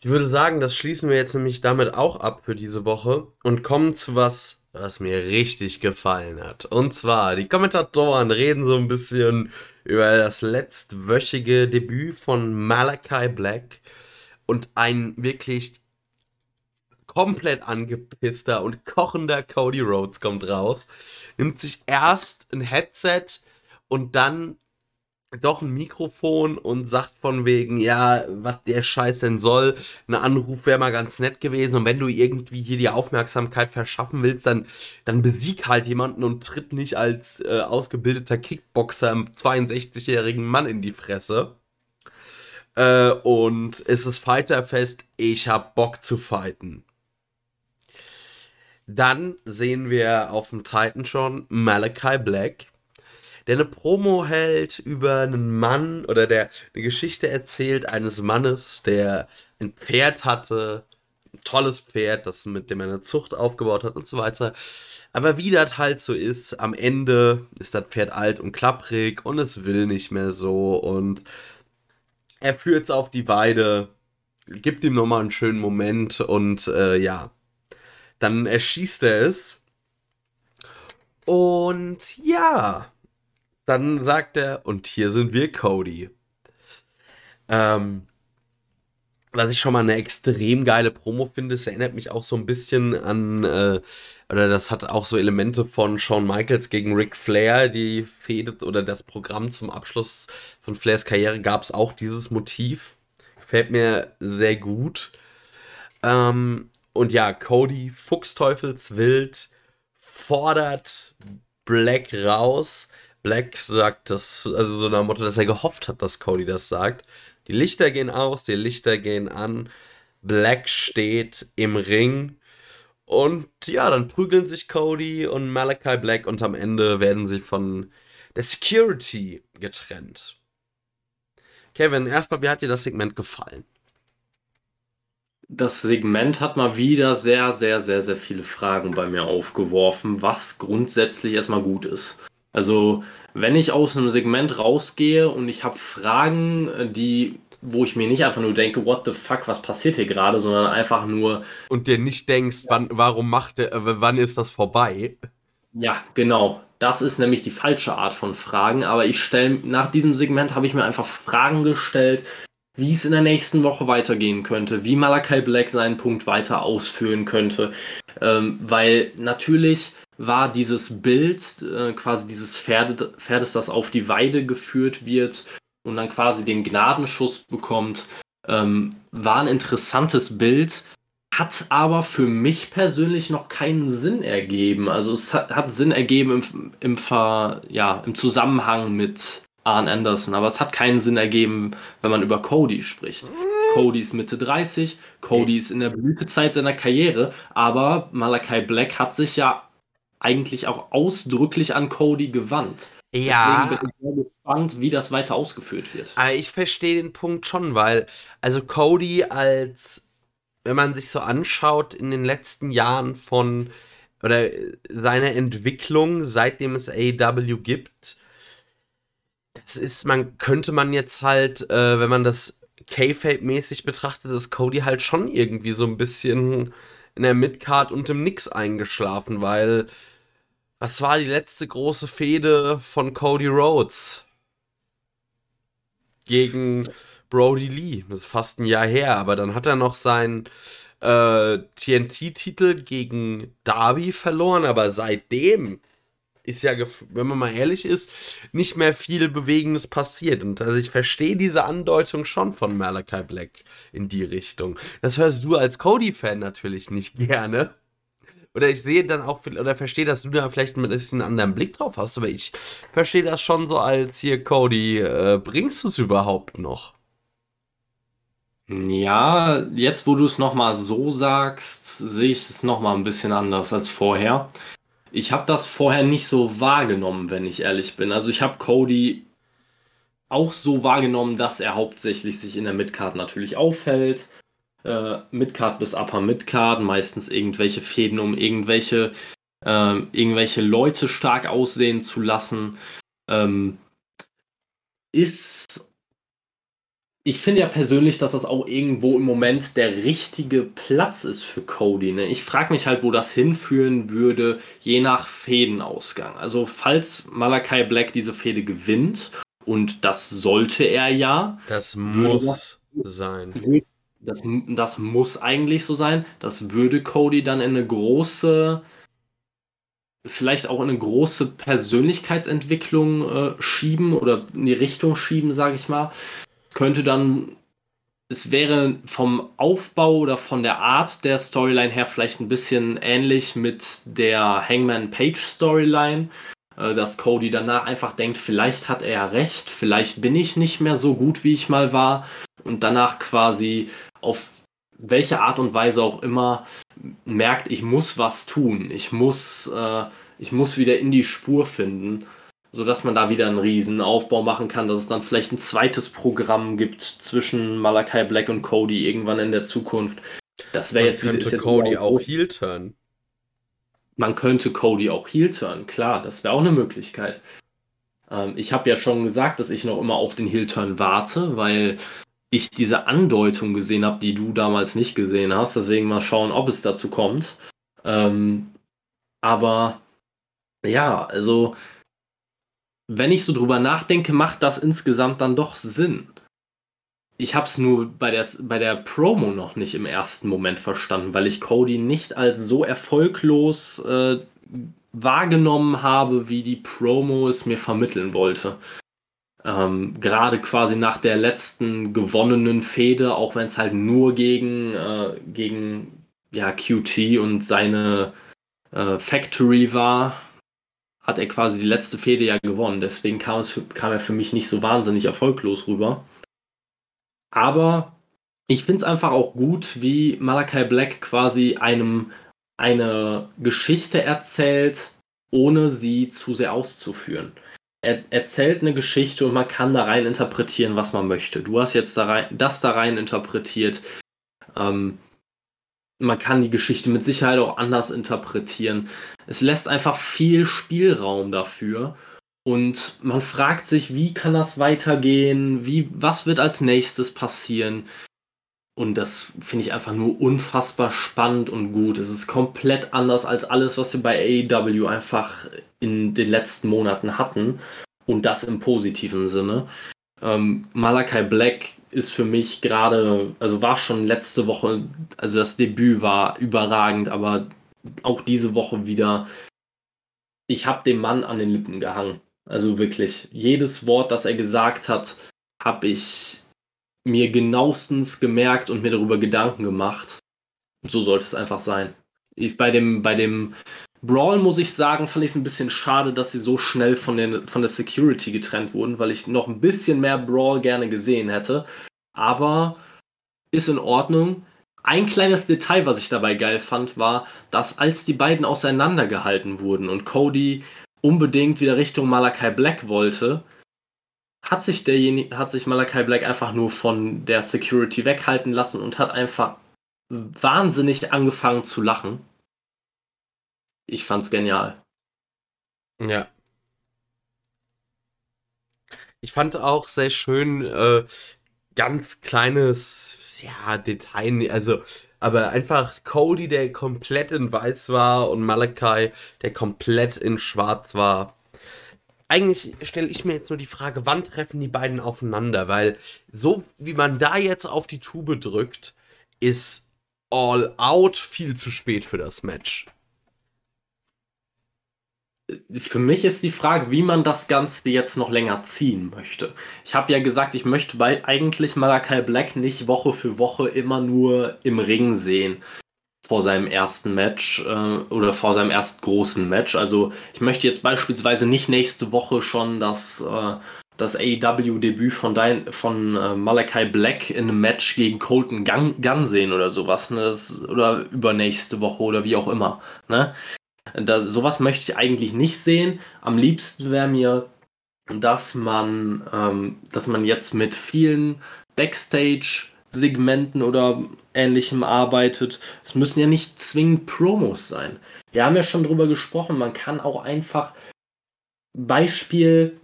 Ich würde sagen, das schließen wir jetzt nämlich damit auch ab für diese Woche und kommen zu was, was mir richtig gefallen hat. Und zwar, die Kommentatoren reden so ein bisschen über das letztwöchige Debüt von Malachi Black und ein wirklich komplett angepisster und kochender Cody Rhodes kommt raus, nimmt sich erst ein Headset und dann doch ein Mikrofon und sagt von wegen, ja, was der Scheiß denn soll. Ein Anruf wäre mal ganz nett gewesen. Und wenn du irgendwie hier die Aufmerksamkeit verschaffen willst, dann, dann besieg halt jemanden und tritt nicht als äh, ausgebildeter Kickboxer einem 62-jährigen Mann in die Fresse. Äh, und es ist Fighterfest, ich hab Bock zu fighten. Dann sehen wir auf dem Titan schon Malachi Black, der eine Promo hält über einen Mann oder der eine Geschichte erzählt eines Mannes, der ein Pferd hatte, ein tolles Pferd, das mit dem er eine Zucht aufgebaut hat und so weiter. Aber wie das halt so ist, am Ende ist das Pferd alt und klapprig und es will nicht mehr so und er führt es auf die Weide, gibt ihm nochmal einen schönen Moment und äh, ja, dann erschießt er es. Und ja, dann sagt er, und hier sind wir, Cody. Ähm, was ich schon mal eine extrem geile Promo finde, es erinnert mich auch so ein bisschen an, äh, oder das hat auch so Elemente von Shawn Michaels gegen Ric Flair, die Fehde oder das Programm zum Abschluss von Flairs Karriere gab es auch dieses Motiv. Gefällt mir sehr gut. Ähm, und ja, Cody Fuchsteufelswild fordert Black raus. Black sagt das, also so dem Motto, dass er gehofft hat, dass Cody das sagt. Die Lichter gehen aus, die Lichter gehen an. Black steht im Ring. Und ja, dann prügeln sich Cody und Malachi Black und am Ende werden sie von der Security getrennt. Kevin, erstmal, wie hat dir das Segment gefallen? Das Segment hat mal wieder sehr, sehr, sehr, sehr viele Fragen bei mir aufgeworfen, was grundsätzlich erstmal gut ist. Also, wenn ich aus einem Segment rausgehe und ich habe Fragen, die, wo ich mir nicht einfach nur denke, what the fuck, was passiert hier gerade, sondern einfach nur. Und dir nicht denkst, wann, warum macht der, wann ist das vorbei? Ja, genau. Das ist nämlich die falsche Art von Fragen. Aber ich stelle, nach diesem Segment habe ich mir einfach Fragen gestellt, wie es in der nächsten Woche weitergehen könnte, wie Malakai Black seinen Punkt weiter ausführen könnte. Ähm, weil natürlich war dieses Bild, äh, quasi dieses Pferde, Pferdes, das auf die Weide geführt wird und dann quasi den Gnadenschuss bekommt, ähm, war ein interessantes Bild, hat aber für mich persönlich noch keinen Sinn ergeben. Also es hat, hat Sinn ergeben im, im, Ver, ja, im Zusammenhang mit Arn Anderson, aber es hat keinen Sinn ergeben, wenn man über Cody spricht. Cody ist Mitte 30, Cody ist in der Blütezeit seiner Karriere, aber Malachi Black hat sich ja eigentlich auch ausdrücklich an Cody gewandt. Ja. Deswegen bin ich sehr gespannt, wie das weiter ausgeführt wird. Aber ich verstehe den Punkt schon, weil, also Cody als, wenn man sich so anschaut, in den letzten Jahren von, oder seine Entwicklung, seitdem es AEW gibt, das ist, man könnte man jetzt halt, äh, wenn man das K-Fape-mäßig betrachtet, ist Cody halt schon irgendwie so ein bisschen in der Midcard und im Nix eingeschlafen, weil was war die letzte große Fehde von Cody Rhodes? Gegen Brody Lee. Das ist fast ein Jahr her, aber dann hat er noch seinen äh, TNT-Titel gegen Darby verloren, aber seitdem ist ja, wenn man mal ehrlich ist, nicht mehr viel Bewegendes passiert. Und also ich verstehe diese Andeutung schon von Malachi Black in die Richtung. Das hörst du als Cody-Fan natürlich nicht gerne. Oder ich sehe dann auch, oder verstehe, dass du da vielleicht ein bisschen einen anderen Blick drauf hast, aber ich verstehe das schon so als hier, Cody, äh, bringst du es überhaupt noch? Ja, jetzt wo du es nochmal so sagst, sehe ich es nochmal ein bisschen anders als vorher. Ich habe das vorher nicht so wahrgenommen, wenn ich ehrlich bin. Also ich habe Cody auch so wahrgenommen, dass er hauptsächlich sich in der Midcard natürlich aufhält, äh, Midcard bis Upper Midcard, meistens irgendwelche Fäden, um irgendwelche, äh, irgendwelche Leute stark aussehen zu lassen. Ähm, ist. Ich finde ja persönlich, dass das auch irgendwo im Moment der richtige Platz ist für Cody. Ne? Ich frage mich halt, wo das hinführen würde, je nach Fädenausgang. Also, falls Malakai Black diese Fäde gewinnt, und das sollte er ja. Das muss sein. Das, das muss eigentlich so sein. Das würde Cody dann in eine große, vielleicht auch in eine große Persönlichkeitsentwicklung äh, schieben oder in die Richtung schieben, sage ich mal. Es könnte dann, es wäre vom Aufbau oder von der Art der Storyline her vielleicht ein bisschen ähnlich mit der Hangman Page Storyline äh, dass Cody danach einfach denkt, vielleicht hat er recht, vielleicht bin ich nicht mehr so gut, wie ich mal war und danach quasi auf welche Art und Weise auch immer merkt, ich muss was tun, ich muss, äh, ich muss wieder in die Spur finden, sodass man da wieder einen riesen Aufbau machen kann, dass es dann vielleicht ein zweites Programm gibt zwischen Malakai Black und Cody irgendwann in der Zukunft. Das wäre jetzt könnte jetzt Cody auch Heel turn. Man könnte Cody auch Heel turn, klar, das wäre auch eine Möglichkeit. Ähm, ich habe ja schon gesagt, dass ich noch immer auf den Heel turn warte, weil ich diese Andeutung gesehen habe, die du damals nicht gesehen hast. Deswegen mal schauen, ob es dazu kommt. Ähm, aber ja, also wenn ich so drüber nachdenke, macht das insgesamt dann doch Sinn. ich habe es nur bei der, bei der Promo noch nicht im ersten Moment verstanden, weil ich Cody nicht als so erfolglos äh, wahrgenommen habe, wie die Promo es mir vermitteln wollte. Ähm, Gerade quasi nach der letzten gewonnenen Fehde, auch wenn es halt nur gegen, äh, gegen ja, QT und seine äh, Factory war, hat er quasi die letzte Fehde ja gewonnen. Deswegen kam, es, kam er für mich nicht so wahnsinnig erfolglos rüber. Aber ich finde es einfach auch gut, wie Malachi Black quasi einem eine Geschichte erzählt, ohne sie zu sehr auszuführen. Er erzählt eine Geschichte und man kann da rein interpretieren, was man möchte. Du hast jetzt da rein, das da rein interpretiert. Ähm, man kann die Geschichte mit Sicherheit auch anders interpretieren. Es lässt einfach viel Spielraum dafür. Und man fragt sich, wie kann das weitergehen? Wie, was wird als nächstes passieren? Und das finde ich einfach nur unfassbar spannend und gut. Es ist komplett anders als alles, was wir bei AEW einfach in den letzten Monaten hatten. Und das im positiven Sinne. Ähm, Malachi Black ist für mich gerade, also war schon letzte Woche, also das Debüt war überragend, aber auch diese Woche wieder. Ich habe dem Mann an den Lippen gehangen. Also wirklich, jedes Wort, das er gesagt hat, habe ich mir genauestens gemerkt und mir darüber Gedanken gemacht. Und so sollte es einfach sein. Ich, bei, dem, bei dem Brawl muss ich sagen, fand ich es ein bisschen schade, dass sie so schnell von, den, von der Security getrennt wurden, weil ich noch ein bisschen mehr Brawl gerne gesehen hätte. Aber ist in Ordnung. Ein kleines Detail, was ich dabei geil fand, war, dass als die beiden auseinandergehalten wurden und Cody unbedingt wieder Richtung Malachi Black wollte, hat sich derjenige, hat sich Malachi Black einfach nur von der Security weghalten lassen und hat einfach wahnsinnig angefangen zu lachen. Ich fand's genial. Ja. Ich fand auch sehr schön, äh, ganz kleines, ja, Detail, also, aber einfach Cody, der komplett in weiß war und Malachi, der komplett in schwarz war eigentlich stelle ich mir jetzt nur die Frage, wann treffen die beiden aufeinander? Weil so wie man da jetzt auf die Tube drückt, ist All Out viel zu spät für das Match. Für mich ist die Frage, wie man das Ganze jetzt noch länger ziehen möchte. Ich habe ja gesagt, ich möchte bei eigentlich Malakai Black nicht Woche für Woche immer nur im Ring sehen vor seinem ersten Match äh, oder vor seinem ersten großen Match. Also ich möchte jetzt beispielsweise nicht nächste Woche schon das, äh, das AEW-Debüt von, dein, von äh, Malachi Black in einem Match gegen Colton Gunn, Gun sehen oder sowas. Ne? Das, oder übernächste Woche oder wie auch immer. Ne? Da, sowas möchte ich eigentlich nicht sehen. Am liebsten wäre mir, dass man, ähm, dass man jetzt mit vielen Backstage Segmenten oder ähnlichem arbeitet. Es müssen ja nicht zwingend Promos sein. Wir haben ja schon drüber gesprochen, man kann auch einfach Beispiel,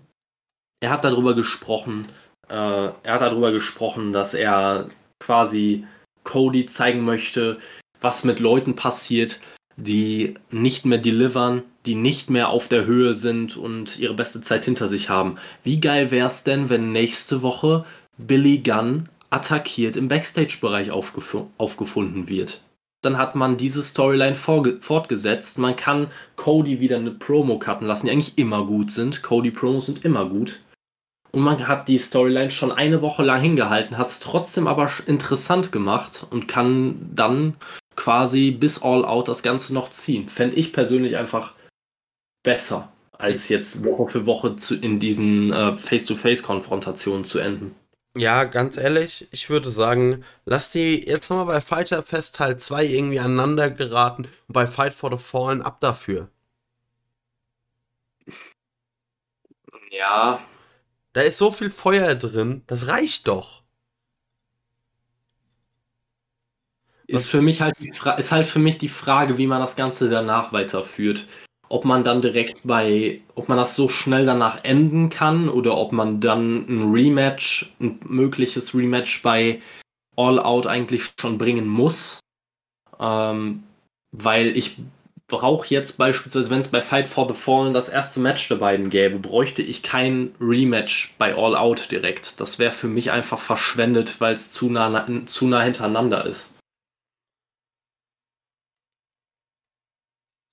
er hat darüber gesprochen, äh, er hat darüber gesprochen, dass er quasi Cody zeigen möchte, was mit Leuten passiert, die nicht mehr delivern, die nicht mehr auf der Höhe sind und ihre beste Zeit hinter sich haben. Wie geil wäre es denn, wenn nächste Woche Billy Gunn attackiert im Backstage-Bereich aufgef aufgefunden wird. Dann hat man diese Storyline fortgesetzt. Man kann Cody wieder eine Promo cutten lassen, die eigentlich immer gut sind. Cody-Promos sind immer gut. Und man hat die Storyline schon eine Woche lang hingehalten, hat es trotzdem aber interessant gemacht und kann dann quasi bis All Out das Ganze noch ziehen. Fände ich persönlich einfach besser, als jetzt Woche für Woche zu, in diesen äh, Face-to-Face-Konfrontationen zu enden. Ja, ganz ehrlich, ich würde sagen, lass die jetzt mal bei Fighter Fest Teil 2 irgendwie aneinander geraten und bei Fight for the Fallen ab dafür. Ja. Da ist so viel Feuer drin, das reicht doch. Ist für mich halt ist halt für mich die Frage, wie man das Ganze danach weiterführt ob man dann direkt bei, ob man das so schnell danach enden kann oder ob man dann ein Rematch, ein mögliches Rematch bei All Out eigentlich schon bringen muss. Ähm, weil ich brauche jetzt beispielsweise, wenn es bei Fight for the Fallen das erste Match der beiden gäbe, bräuchte ich kein Rematch bei All Out direkt. Das wäre für mich einfach verschwendet, weil es zu nah, zu nah hintereinander ist.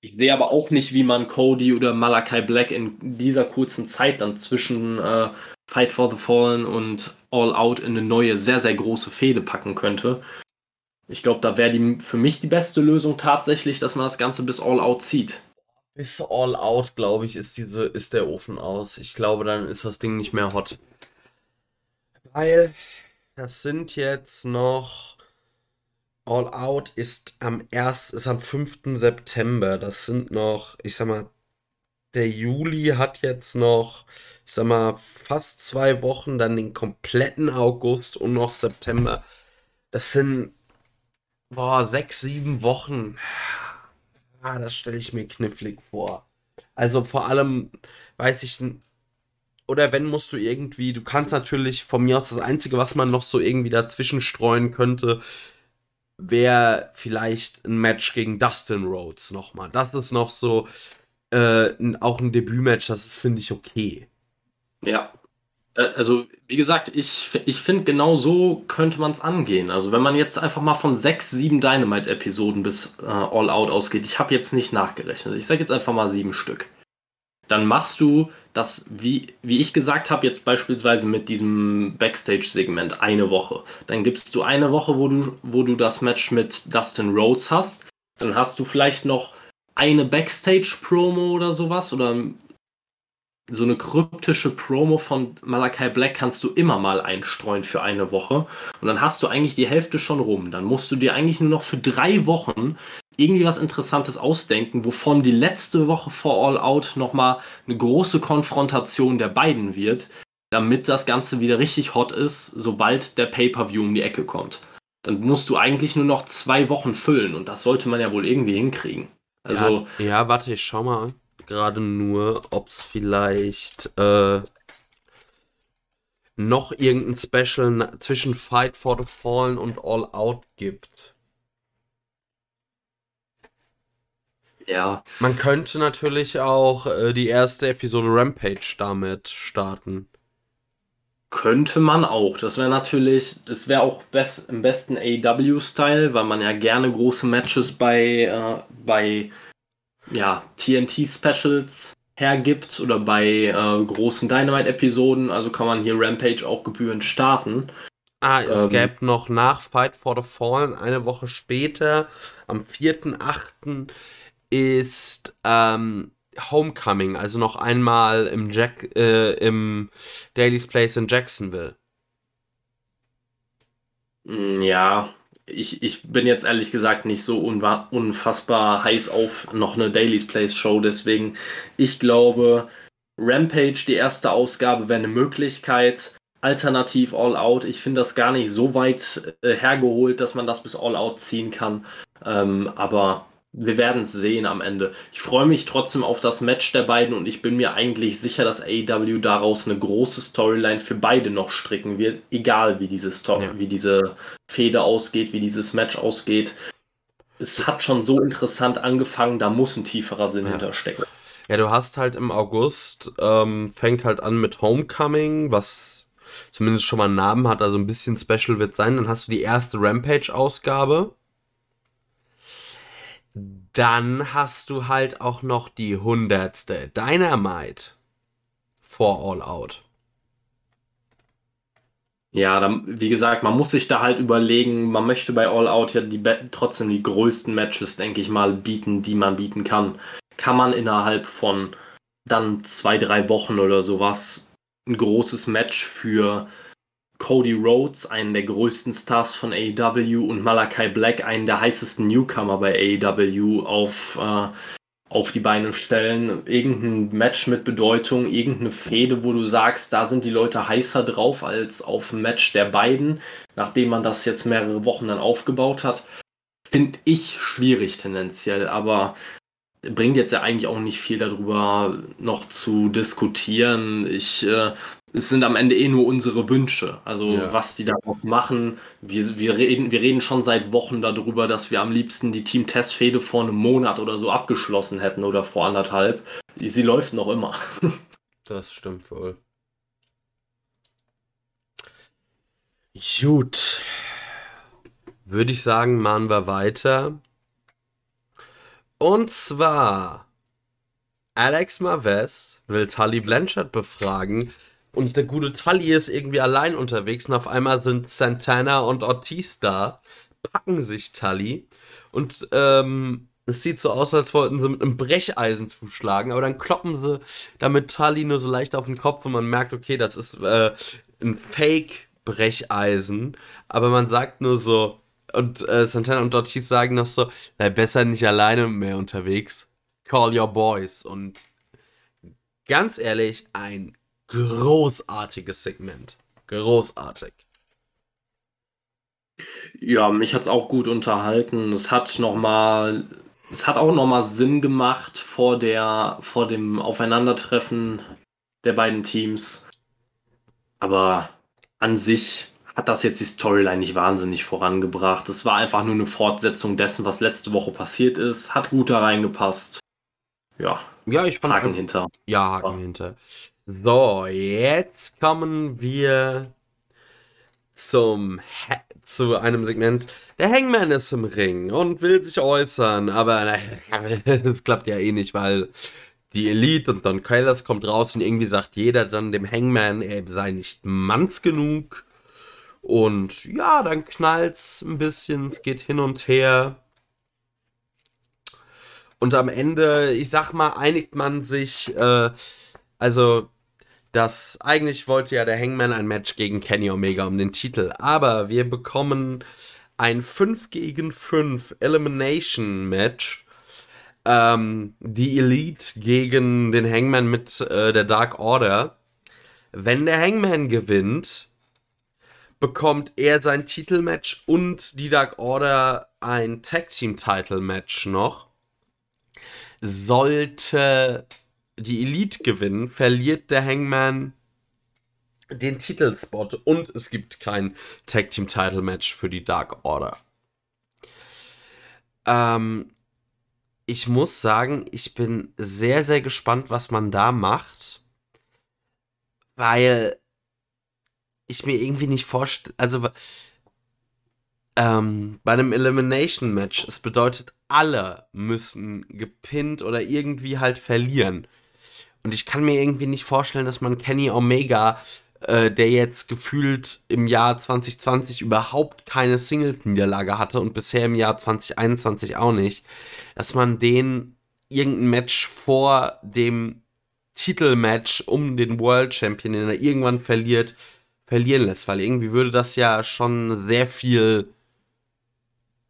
Ich sehe aber auch nicht, wie man Cody oder Malakai Black in dieser kurzen Zeit dann zwischen äh, Fight for the Fallen und All Out in eine neue, sehr, sehr große Fehde packen könnte. Ich glaube, da wäre für mich die beste Lösung tatsächlich, dass man das Ganze bis All Out zieht. Bis All Out, glaube ich, ist diese, ist der Ofen aus. Ich glaube, dann ist das Ding nicht mehr hot. Weil das sind jetzt noch. All Out ist am 1. ist am 5. September. Das sind noch, ich sag mal, der Juli hat jetzt noch, ich sag mal, fast zwei Wochen, dann den kompletten August und noch September. Das sind Boah, sechs, sieben Wochen. Ah, das stelle ich mir knifflig vor. Also vor allem weiß ich, oder wenn musst du irgendwie, du kannst natürlich von mir aus das Einzige, was man noch so irgendwie dazwischen streuen könnte, wäre vielleicht ein Match gegen Dustin Rhodes nochmal. Das ist noch so äh, auch ein Debütmatch, das ist, finde ich, okay. Ja, äh, also, wie gesagt, ich, ich finde, genau so könnte man es angehen. Also, wenn man jetzt einfach mal von sechs, sieben Dynamite-Episoden bis äh, All Out ausgeht, ich habe jetzt nicht nachgerechnet, ich sage jetzt einfach mal sieben Stück. Dann machst du das, wie, wie ich gesagt habe, jetzt beispielsweise mit diesem Backstage-Segment eine Woche. Dann gibst du eine Woche, wo du, wo du das Match mit Dustin Rhodes hast. Dann hast du vielleicht noch eine Backstage-Promo oder sowas oder so eine kryptische Promo von Malachi Black kannst du immer mal einstreuen für eine Woche. Und dann hast du eigentlich die Hälfte schon rum. Dann musst du dir eigentlich nur noch für drei Wochen irgendwie was Interessantes ausdenken, wovon die letzte Woche vor All Out nochmal eine große Konfrontation der beiden wird, damit das Ganze wieder richtig hot ist, sobald der Pay-Per-View um die Ecke kommt. Dann musst du eigentlich nur noch zwei Wochen füllen und das sollte man ja wohl irgendwie hinkriegen. Also, ja, ja warte, ich schau mal gerade nur, ob es vielleicht äh, noch irgendein Special zwischen Fight for the Fallen und All Out gibt. Ja. Man könnte natürlich auch äh, die erste Episode Rampage damit starten. Könnte man auch. Das wäre natürlich, das wäre auch best, im besten AEW-Style, weil man ja gerne große Matches bei, äh, bei ja, TNT-Specials hergibt oder bei äh, großen Dynamite-Episoden. Also kann man hier Rampage auch gebührend starten. Ah, es ähm, gäbe noch nach Fight for the Fallen eine Woche später, am 4.8. ist ähm, Homecoming, also noch einmal im, Jack, äh, im Daily's Place in Jacksonville. Mm, ja, ich, ich bin jetzt ehrlich gesagt nicht so unfassbar heiß auf noch eine Daily's Place Show, deswegen ich glaube, Rampage, die erste Ausgabe, wäre eine Möglichkeit. Alternativ All Out, ich finde das gar nicht so weit äh, hergeholt, dass man das bis All Out ziehen kann. Ähm, aber wir werden es sehen am Ende. Ich freue mich trotzdem auf das Match der beiden und ich bin mir eigentlich sicher, dass AEW daraus eine große Storyline für beide noch stricken wird, egal wie diese Story, ja. wie diese Fehde ausgeht, wie dieses Match ausgeht. Es hat schon so interessant angefangen, da muss ein tieferer Sinn ja. hinterstecken. Ja, du hast halt im August, ähm, fängt halt an mit Homecoming, was zumindest schon mal einen Namen hat, also ein bisschen special wird sein. Dann hast du die erste Rampage-Ausgabe dann hast du halt auch noch die hundertste Dynamite vor All Out. Ja, dann, wie gesagt, man muss sich da halt überlegen, man möchte bei All Out ja die, trotzdem die größten Matches, denke ich mal, bieten, die man bieten kann. Kann man innerhalb von dann zwei, drei Wochen oder sowas ein großes Match für Cody Rhodes, einen der größten Stars von AEW, und Malachi Black, einen der heißesten Newcomer bei AEW, auf, äh, auf die Beine stellen. Irgendein Match mit Bedeutung, irgendeine Fehde, wo du sagst, da sind die Leute heißer drauf als auf ein Match der beiden, nachdem man das jetzt mehrere Wochen dann aufgebaut hat. Finde ich schwierig tendenziell, aber bringt jetzt ja eigentlich auch nicht viel darüber noch zu diskutieren. Ich äh, es sind am Ende eh nur unsere Wünsche. Also ja. was die da noch machen. Wir, wir, reden, wir reden schon seit Wochen darüber, dass wir am liebsten die Team-Test-Fehde vor einem Monat oder so abgeschlossen hätten oder vor anderthalb. Sie läuft noch immer. Das stimmt wohl. Gut. Würde ich sagen, machen wir weiter. Und zwar Alex Maves will Tully Blanchard befragen, und der gute Tully ist irgendwie allein unterwegs und auf einmal sind Santana und Ortiz da, packen sich Tully und ähm, es sieht so aus, als wollten sie mit einem Brecheisen zuschlagen, aber dann kloppen sie damit Tully nur so leicht auf den Kopf und man merkt, okay, das ist äh, ein Fake-Brecheisen, aber man sagt nur so, und äh, Santana und Ortiz sagen noch so, sei besser nicht alleine mehr unterwegs, call your boys. Und ganz ehrlich, ein großartiges Segment. Großartig. Ja, mich hat es auch gut unterhalten. Es hat noch mal, es hat auch noch mal Sinn gemacht vor der, vor dem Aufeinandertreffen der beiden Teams. Aber an sich hat das jetzt die Storyline nicht wahnsinnig vorangebracht. Es war einfach nur eine Fortsetzung dessen, was letzte Woche passiert ist. Hat gut da reingepasst. Ja. Ja, ich fand Haken hinter. Ja, Haken ja. hinter. So, jetzt kommen wir zum ha zu einem Segment. Der Hangman ist im Ring und will sich äußern, aber das klappt ja eh nicht, weil die Elite und Don Callis kommt raus und irgendwie sagt jeder dann dem Hangman, er sei nicht manns genug. Und ja, dann knallt's ein bisschen, es geht hin und her. Und am Ende, ich sag mal, einigt man sich, äh, also dass eigentlich wollte ja der Hangman ein Match gegen Kenny Omega um den Titel, aber wir bekommen ein 5 gegen 5 Elimination Match. Ähm, die Elite gegen den Hangman mit äh, der Dark Order. Wenn der Hangman gewinnt, bekommt er sein Titelmatch und die Dark Order ein Tag Team Title Match noch. Sollte die Elite gewinnen, verliert der Hangman den Titelspot und es gibt kein Tag Team Title Match für die Dark Order. Ähm, ich muss sagen, ich bin sehr, sehr gespannt, was man da macht, weil ich mir irgendwie nicht vorstelle, also ähm, bei einem Elimination Match, es bedeutet, alle müssen gepinnt oder irgendwie halt verlieren. Und ich kann mir irgendwie nicht vorstellen, dass man Kenny Omega, äh, der jetzt gefühlt im Jahr 2020 überhaupt keine Singles-Niederlage hatte und bisher im Jahr 2021 auch nicht, dass man den irgendein Match vor dem Titelmatch um den World Champion, den er irgendwann verliert, verlieren lässt, weil irgendwie würde das ja schon sehr viel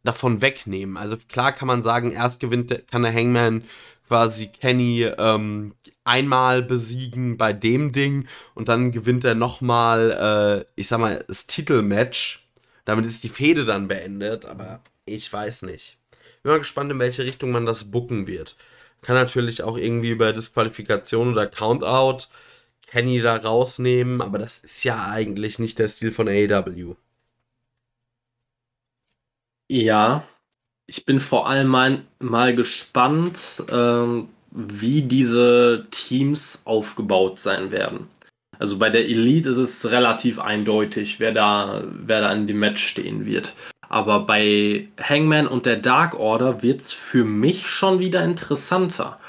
davon wegnehmen. Also klar kann man sagen, erst gewinnt kann der Hangman quasi Kenny ähm, einmal besiegen bei dem Ding und dann gewinnt er nochmal, äh, ich sag mal, das Titelmatch. Damit ist die Fehde dann beendet, aber ich weiß nicht. Bin mal gespannt, in welche Richtung man das bucken wird. Kann natürlich auch irgendwie über Disqualifikation oder Countout Kenny da rausnehmen, aber das ist ja eigentlich nicht der Stil von AEW. Ja, ich bin vor allem mal, mal gespannt, ähm, wie diese Teams aufgebaut sein werden. Also bei der Elite ist es relativ eindeutig, wer da, wer da in dem Match stehen wird. Aber bei Hangman und der Dark Order wird es für mich schon wieder interessanter.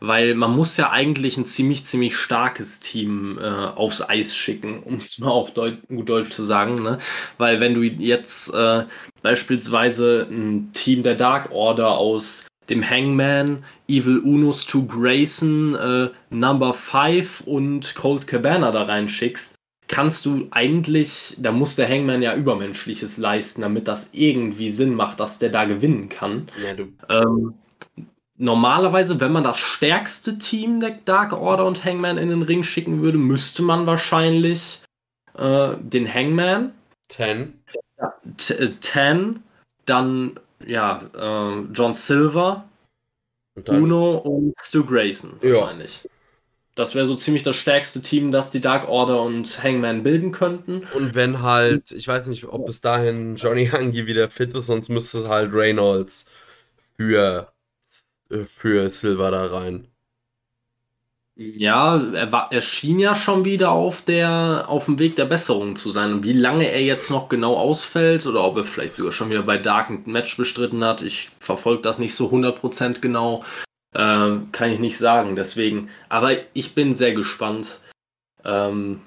Weil man muss ja eigentlich ein ziemlich, ziemlich starkes Team äh, aufs Eis schicken, um es mal auf Deut gut Deutsch zu sagen. Ne? Weil wenn du jetzt äh, beispielsweise ein Team der Dark Order aus dem Hangman, Evil Unos to Grayson, äh, Number 5 und Cold Cabana da reinschickst, kannst du eigentlich, da muss der Hangman ja Übermenschliches leisten, damit das irgendwie Sinn macht, dass der da gewinnen kann. Ja, du. Ähm, normalerweise, wenn man das stärkste Team der Dark Order und Hangman in den Ring schicken würde, müsste man wahrscheinlich äh, den Hangman. Ten. Äh, ten, dann ja, äh, John Silver, und Uno und Stu Grayson wahrscheinlich. Ja. Das wäre so ziemlich das stärkste Team, das die Dark Order und Hangman bilden könnten. Und wenn halt, ich weiß nicht, ob bis dahin Johnny Hangi wieder fit ist, sonst müsste halt Reynolds für, für Silver da rein. Ja, er, war, er schien ja schon wieder auf, der, auf dem Weg der Besserung zu sein. Und wie lange er jetzt noch genau ausfällt oder ob er vielleicht sogar schon wieder bei Dark ein Match bestritten hat, ich verfolge das nicht so 100% genau. Ähm, kann ich nicht sagen, deswegen. Aber ich bin sehr gespannt. Ähm,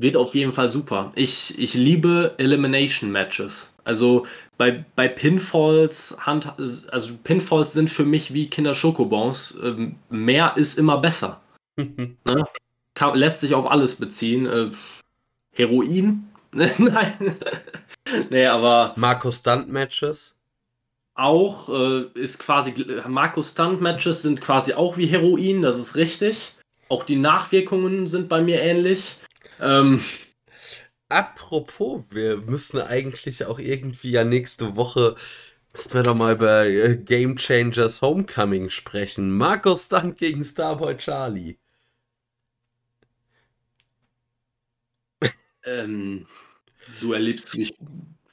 wird auf jeden Fall super. Ich, ich liebe Elimination Matches. Also bei, bei Pinfalls, Hand, also Pinfalls sind für mich wie Kinder Schokobons. Ähm, mehr ist immer besser. ne? Lässt sich auf alles beziehen. Äh, Heroin? Nein. nee, aber. Marco Stunt Matches? auch, äh, ist quasi, Markus Stunt-Matches sind quasi auch wie Heroin, das ist richtig. Auch die Nachwirkungen sind bei mir ähnlich. Ähm, Apropos, wir müssen eigentlich auch irgendwie ja nächste Woche, müssen wir doch mal über äh, Game Changers Homecoming sprechen. Markus Stunt gegen Starboy Charlie. Ähm, du erlebst mich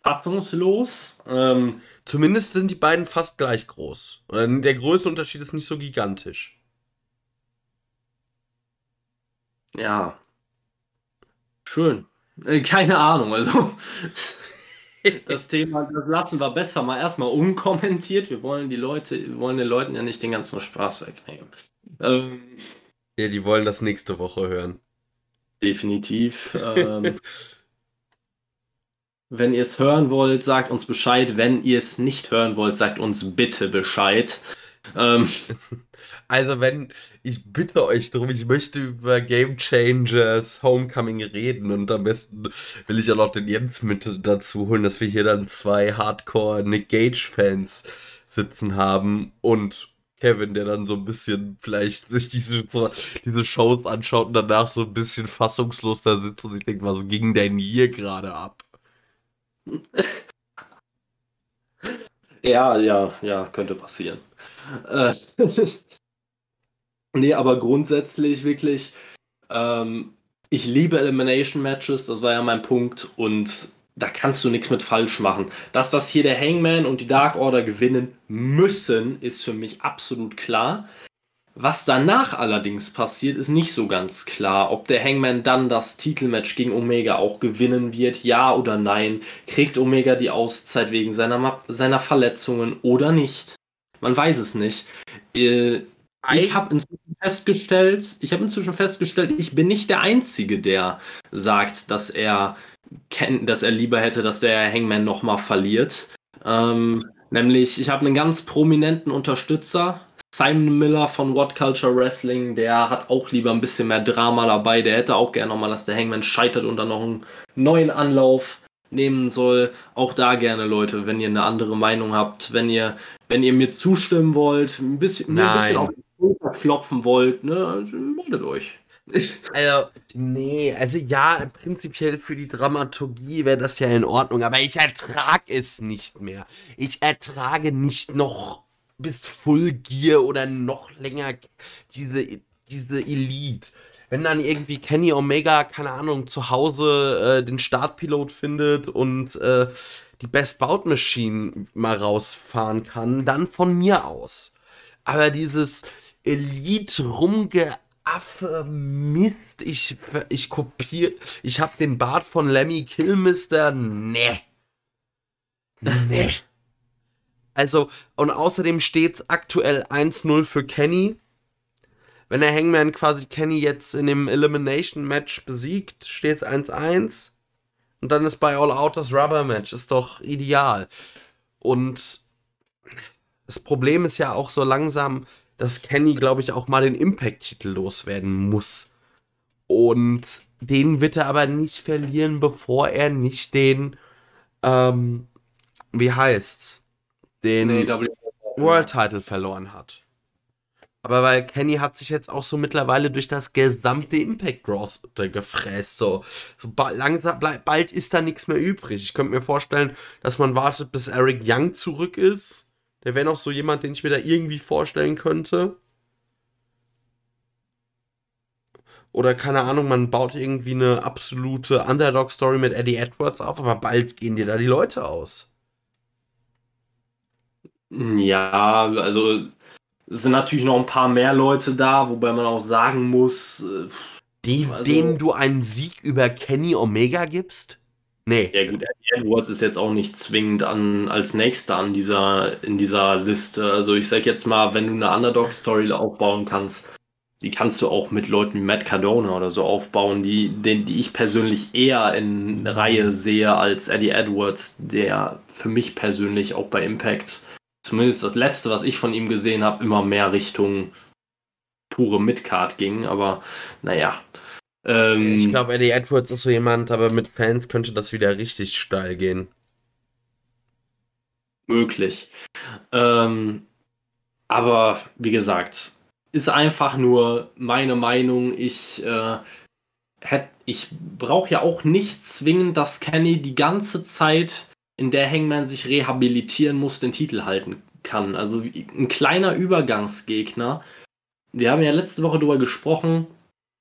fassungslos. Ähm, Zumindest sind die beiden fast gleich groß. Der Größenunterschied ist nicht so gigantisch. Ja. Schön. Äh, keine Ahnung, also. das Thema, das lassen wir besser mal erstmal unkommentiert. Wir wollen die Leute, wir wollen den Leuten ja nicht den ganzen Spaß wegnehmen. Ähm, ja, die wollen das nächste Woche hören. Definitiv. Ähm, Wenn ihr es hören wollt, sagt uns Bescheid. Wenn ihr es nicht hören wollt, sagt uns bitte Bescheid. Ähm. Also wenn, ich bitte euch darum, ich möchte über Game Changers Homecoming reden und am besten will ich auch noch den Jens mit dazu holen, dass wir hier dann zwei Hardcore Nick Gage Fans sitzen haben und Kevin, der dann so ein bisschen vielleicht sich diese, so, diese Shows anschaut und danach so ein bisschen fassungslos da sitzt und sich denkt, was ging denn hier gerade ab? Ja, ja, ja, könnte passieren. Äh, nee, aber grundsätzlich wirklich, ähm, ich liebe Elimination Matches, das war ja mein Punkt und da kannst du nichts mit falsch machen. Dass das hier der Hangman und die Dark Order gewinnen müssen, ist für mich absolut klar. Was danach allerdings passiert, ist nicht so ganz klar. Ob der Hangman dann das Titelmatch gegen Omega auch gewinnen wird, ja oder nein. Kriegt Omega die Auszeit wegen seiner, seiner Verletzungen oder nicht? Man weiß es nicht. Äh, ich habe inzwischen festgestellt, ich habe inzwischen festgestellt, ich bin nicht der Einzige, der sagt, dass er dass er lieber hätte, dass der Hangman nochmal verliert. Ähm, nämlich, ich habe einen ganz prominenten Unterstützer, Simon Miller von What Culture Wrestling, der hat auch lieber ein bisschen mehr Drama dabei. Der hätte auch gerne nochmal, dass der Hangman scheitert und dann noch einen neuen Anlauf nehmen soll. Auch da gerne, Leute, wenn ihr eine andere Meinung habt, wenn ihr, wenn ihr mir zustimmen wollt, ein bisschen, mir ein bisschen auf die Schulter klopfen wollt, ne, also meldet euch. Also, nee, also ja, prinzipiell für die Dramaturgie wäre das ja in Ordnung, aber ich ertrage es nicht mehr. Ich ertrage nicht noch bis Full Gear oder noch länger diese, diese Elite. Wenn dann irgendwie Kenny Omega, keine Ahnung, zu Hause äh, den Startpilot findet und äh, die Best Bout Machine mal rausfahren kann, dann von mir aus. Aber dieses Elite rumgeaffe Mist, ich, ich kopiere, ich hab den Bart von Lemmy Killmister, ne. Ne. Also, und außerdem steht es aktuell 1-0 für Kenny. Wenn der Hangman quasi Kenny jetzt in dem Elimination Match besiegt, steht es 1-1. Und dann ist bei All Out das Rubber Match. Ist doch ideal. Und das Problem ist ja auch so langsam, dass Kenny, glaube ich, auch mal den Impact-Titel loswerden muss. Und den wird er aber nicht verlieren, bevor er nicht den, ähm, wie heißt's? den nee, World Title verloren hat. Aber weil Kenny hat sich jetzt auch so mittlerweile durch das gesamte Impact Roster gefräst. So, so langsam, bald ist da nichts mehr übrig. Ich könnte mir vorstellen, dass man wartet, bis Eric Young zurück ist. Der wäre noch so jemand, den ich mir da irgendwie vorstellen könnte. oder keine Ahnung, man baut irgendwie eine absolute Underdog-Story mit Eddie Edwards auf, aber bald gehen dir da die Leute aus. Ja, also sind natürlich noch ein paar mehr Leute da, wobei man auch sagen muss. Äh, Die, also, denen du einen Sieg über Kenny Omega gibst? Nee. Ja gut, Eddie Edwards ist jetzt auch nicht zwingend an, als nächster an dieser, in dieser Liste. Also ich sag jetzt mal, wenn du eine Underdog-Story aufbauen kannst, die kannst du auch mit Leuten wie Matt Cardona oder so aufbauen, die, den, die ich persönlich eher in Reihe sehe als Eddie Edwards, der für mich persönlich auch bei Impact, zumindest das letzte, was ich von ihm gesehen habe, immer mehr Richtung pure Midcard ging. Aber naja. Ähm, ich glaube, Eddie Edwards ist so jemand, aber mit Fans könnte das wieder richtig steil gehen. Möglich. Ähm, aber wie gesagt, ist einfach nur meine Meinung. Ich, äh, ich brauche ja auch nicht zwingend, dass Kenny die ganze Zeit, in der Hangman sich rehabilitieren muss, den Titel halten kann. Also ein kleiner Übergangsgegner. Wir haben ja letzte Woche darüber gesprochen,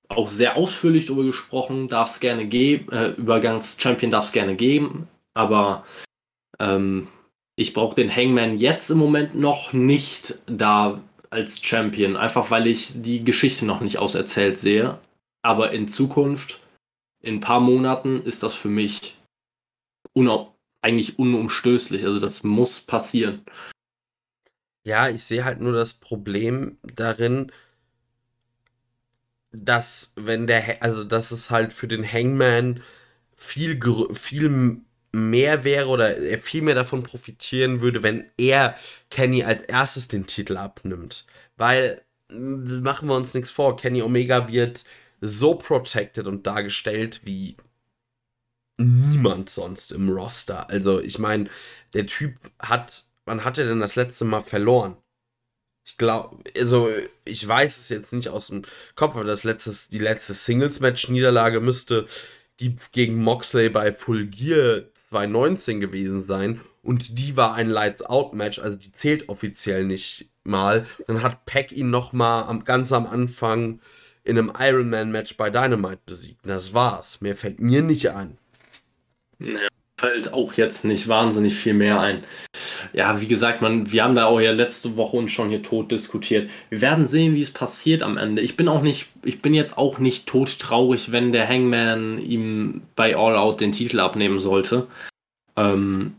auch sehr ausführlich darüber gesprochen, darf es gerne geben, äh, Übergangs-Champion darf es gerne geben, aber ähm, ich brauche den Hangman jetzt im Moment noch nicht da als Champion, einfach weil ich die Geschichte noch nicht auserzählt sehe. Aber in Zukunft, in ein paar Monaten, ist das für mich eigentlich unumstößlich. Also das muss passieren. Ja, ich sehe halt nur das Problem darin, dass wenn der, also dass es halt für den Hangman viel, viel mehr wäre oder er viel mehr davon profitieren würde, wenn er Kenny als erstes den Titel abnimmt. Weil, machen wir uns nichts vor, Kenny Omega wird so protected und dargestellt wie niemand sonst im Roster. Also, ich meine, der Typ hat, wann hat er denn das letzte Mal verloren? Ich glaube, also ich weiß es jetzt nicht aus dem Kopf, aber das letzte, die letzte Singles-Match-Niederlage müsste die gegen Moxley bei Full Gear 2019 gewesen sein und die war ein Lights-Out-Match, also die zählt offiziell nicht mal. Dann hat Pack ihn noch mal am, ganz am Anfang in einem Ironman-Match bei Dynamite besiegt. Das war's. Mehr fällt mir nicht ein. Ja, fällt auch jetzt nicht wahnsinnig viel mehr ein. Ja, wie gesagt, man, wir haben da auch ja letzte Woche uns schon hier tot diskutiert. Wir werden sehen, wie es passiert am Ende. Ich bin auch nicht, ich bin jetzt auch nicht tot traurig, wenn der Hangman ihm bei All Out den Titel abnehmen sollte. Ähm,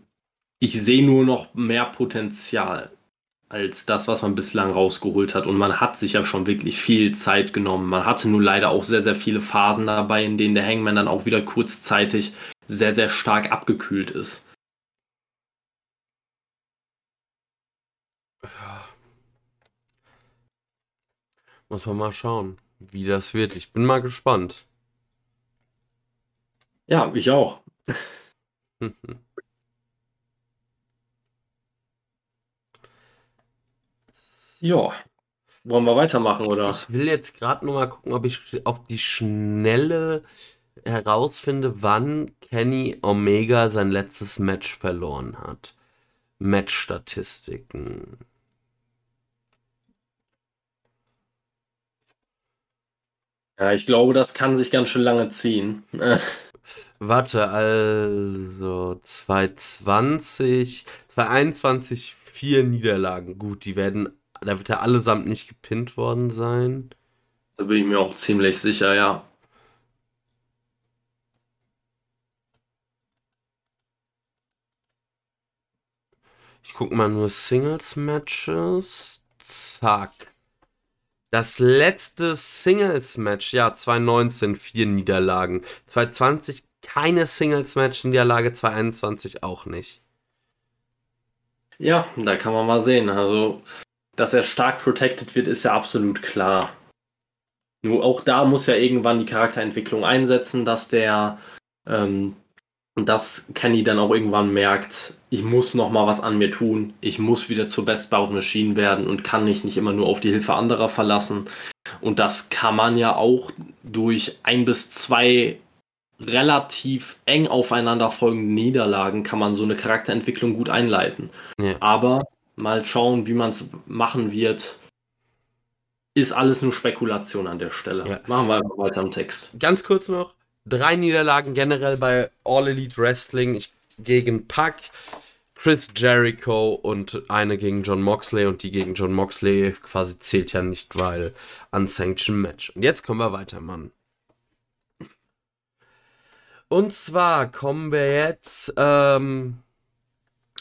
ich sehe nur noch mehr Potenzial als das, was man bislang rausgeholt hat. Und man hat sich ja schon wirklich viel Zeit genommen. Man hatte nur leider auch sehr, sehr viele Phasen dabei, in denen der Hangman dann auch wieder kurzzeitig sehr, sehr stark abgekühlt ist. Muss man mal schauen, wie das wird. Ich bin mal gespannt. Ja, ich auch. ja. Wollen wir weitermachen, oder? Ich will jetzt gerade noch mal gucken, ob ich auf die Schnelle herausfinde, wann Kenny Omega sein letztes Match verloren hat. Matchstatistiken. Ja, ich glaube, das kann sich ganz schön lange ziehen. Warte, also 2020, 2021 vier Niederlagen. Gut, die werden, da wird er allesamt nicht gepinnt worden sein. Da bin ich mir auch ziemlich sicher, ja. Ich guck mal nur Singles-Matches. Zack. Das letzte Singles-Match, ja, 2019 vier Niederlagen. 2020 keine Singles-Match-Niederlage, 2021 auch nicht. Ja, da kann man mal sehen. Also, dass er stark protected wird, ist ja absolut klar. Nur auch da muss ja irgendwann die Charakterentwicklung einsetzen, dass der ähm, und dass Kenny dann auch irgendwann merkt, ich muss noch mal was an mir tun, ich muss wieder zur Best Bout Machine werden und kann mich nicht immer nur auf die Hilfe anderer verlassen. Und das kann man ja auch durch ein bis zwei relativ eng aufeinanderfolgende Niederlagen kann man so eine Charakterentwicklung gut einleiten. Ja. Aber mal schauen, wie man es machen wird. ist alles nur Spekulation an der Stelle. Ja. Machen wir einfach weiter am Text. Ganz kurz noch: drei Niederlagen generell bei All Elite Wrestling ich, gegen Pack, Chris Jericho und eine gegen John Moxley und die gegen John Moxley quasi zählt ja nicht, weil unsanctioned Match. Und jetzt kommen wir weiter, Mann. Und zwar kommen wir jetzt ähm,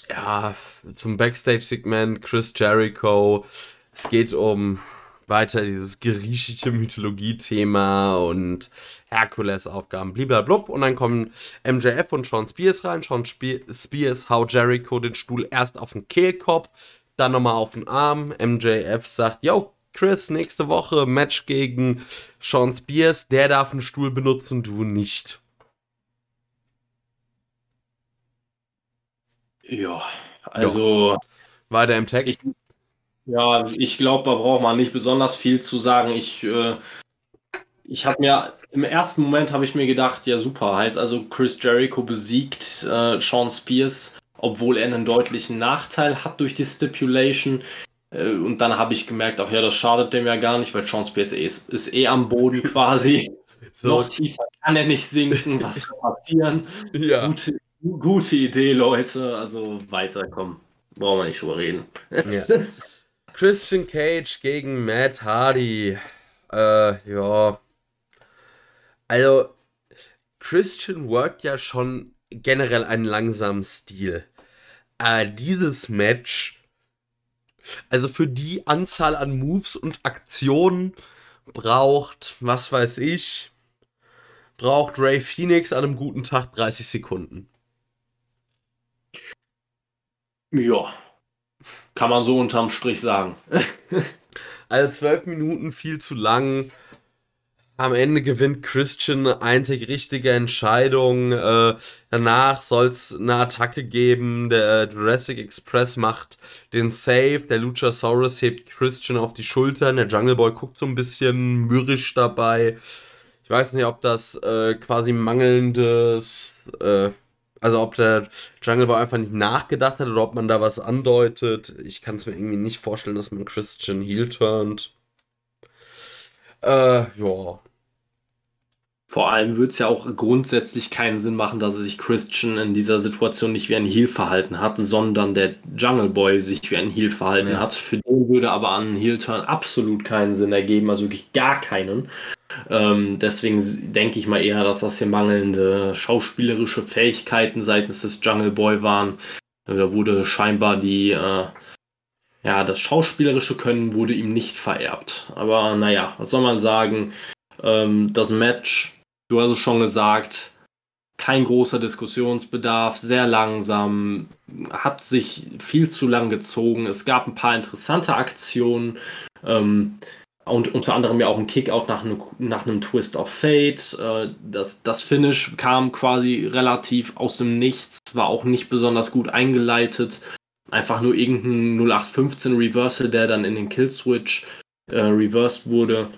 ja, zum Backstage-Segment Chris Jericho. Es geht um weiter dieses griechische Mythologie-Thema und Herkules-Aufgaben, blablabla. Und dann kommen MJF und Sean Spears rein. Sean Spears haut Jericho den Stuhl erst auf den Kehlkopf, dann nochmal auf den Arm. MJF sagt, yo, Chris, nächste Woche Match gegen Sean Spears. Der darf einen Stuhl benutzen, du nicht. Ja, also. Ja. Weiter im Text. Ich, ja, ich glaube, da braucht man nicht besonders viel zu sagen. Ich, äh, ich habe mir im ersten Moment habe ich mir gedacht, ja super, heißt also Chris Jericho besiegt äh, Sean Spears, obwohl er einen deutlichen Nachteil hat durch die Stipulation. Äh, und dann habe ich gemerkt, auch ja, das schadet dem ja gar nicht, weil Sean Spears ist, ist eh am Boden quasi. So. Noch tiefer kann er nicht sinken, was soll passieren? Ja. Gute, gute Idee, Leute. Also weiterkommen. Brauchen wir nicht drüber reden. Ja. Christian Cage gegen Matt Hardy. Äh, ja. Also, Christian workt ja schon generell einen langsamen Stil. Äh, dieses Match, also für die Anzahl an Moves und Aktionen braucht, was weiß ich, braucht Ray Phoenix an einem guten Tag 30 Sekunden. Ja, kann man so unterm Strich sagen. also zwölf Minuten viel zu lang. Am Ende gewinnt Christian eine einzig richtige Entscheidung. Äh, danach soll es eine Attacke geben. Der Jurassic Express macht den Save. Der Luchasaurus hebt Christian auf die Schultern. Der Jungle Boy guckt so ein bisschen mürrisch dabei. Ich weiß nicht, ob das äh, quasi mangelnde äh, also ob der Jungle Boy einfach nicht nachgedacht hat oder ob man da was andeutet. Ich kann es mir irgendwie nicht vorstellen, dass man Christian Heel turnt. Äh, ja. Vor allem würde es ja auch grundsätzlich keinen Sinn machen, dass sich Christian in dieser Situation nicht wie ein Heel verhalten hat, sondern der Jungle Boy sich wie ein Heel verhalten ja. hat. Für den würde aber ein Heel-Turn absolut keinen Sinn ergeben, also wirklich gar keinen. Ähm, deswegen denke ich mal eher, dass das hier mangelnde schauspielerische Fähigkeiten seitens des Jungle Boy waren. Da wurde scheinbar die, äh, ja, das schauspielerische Können wurde ihm nicht vererbt. Aber naja, was soll man sagen? Ähm, das Match, du hast es schon gesagt, kein großer Diskussionsbedarf, sehr langsam, hat sich viel zu lang gezogen. Es gab ein paar interessante Aktionen. Ähm, und unter anderem ja auch ein Kickout nach, einem, nach einem Twist of Fate. Äh, das, das Finish kam quasi relativ aus dem Nichts, war auch nicht besonders gut eingeleitet. Einfach nur irgendein 0815 Reversal, der dann in den Killswitch äh, reversed wurde.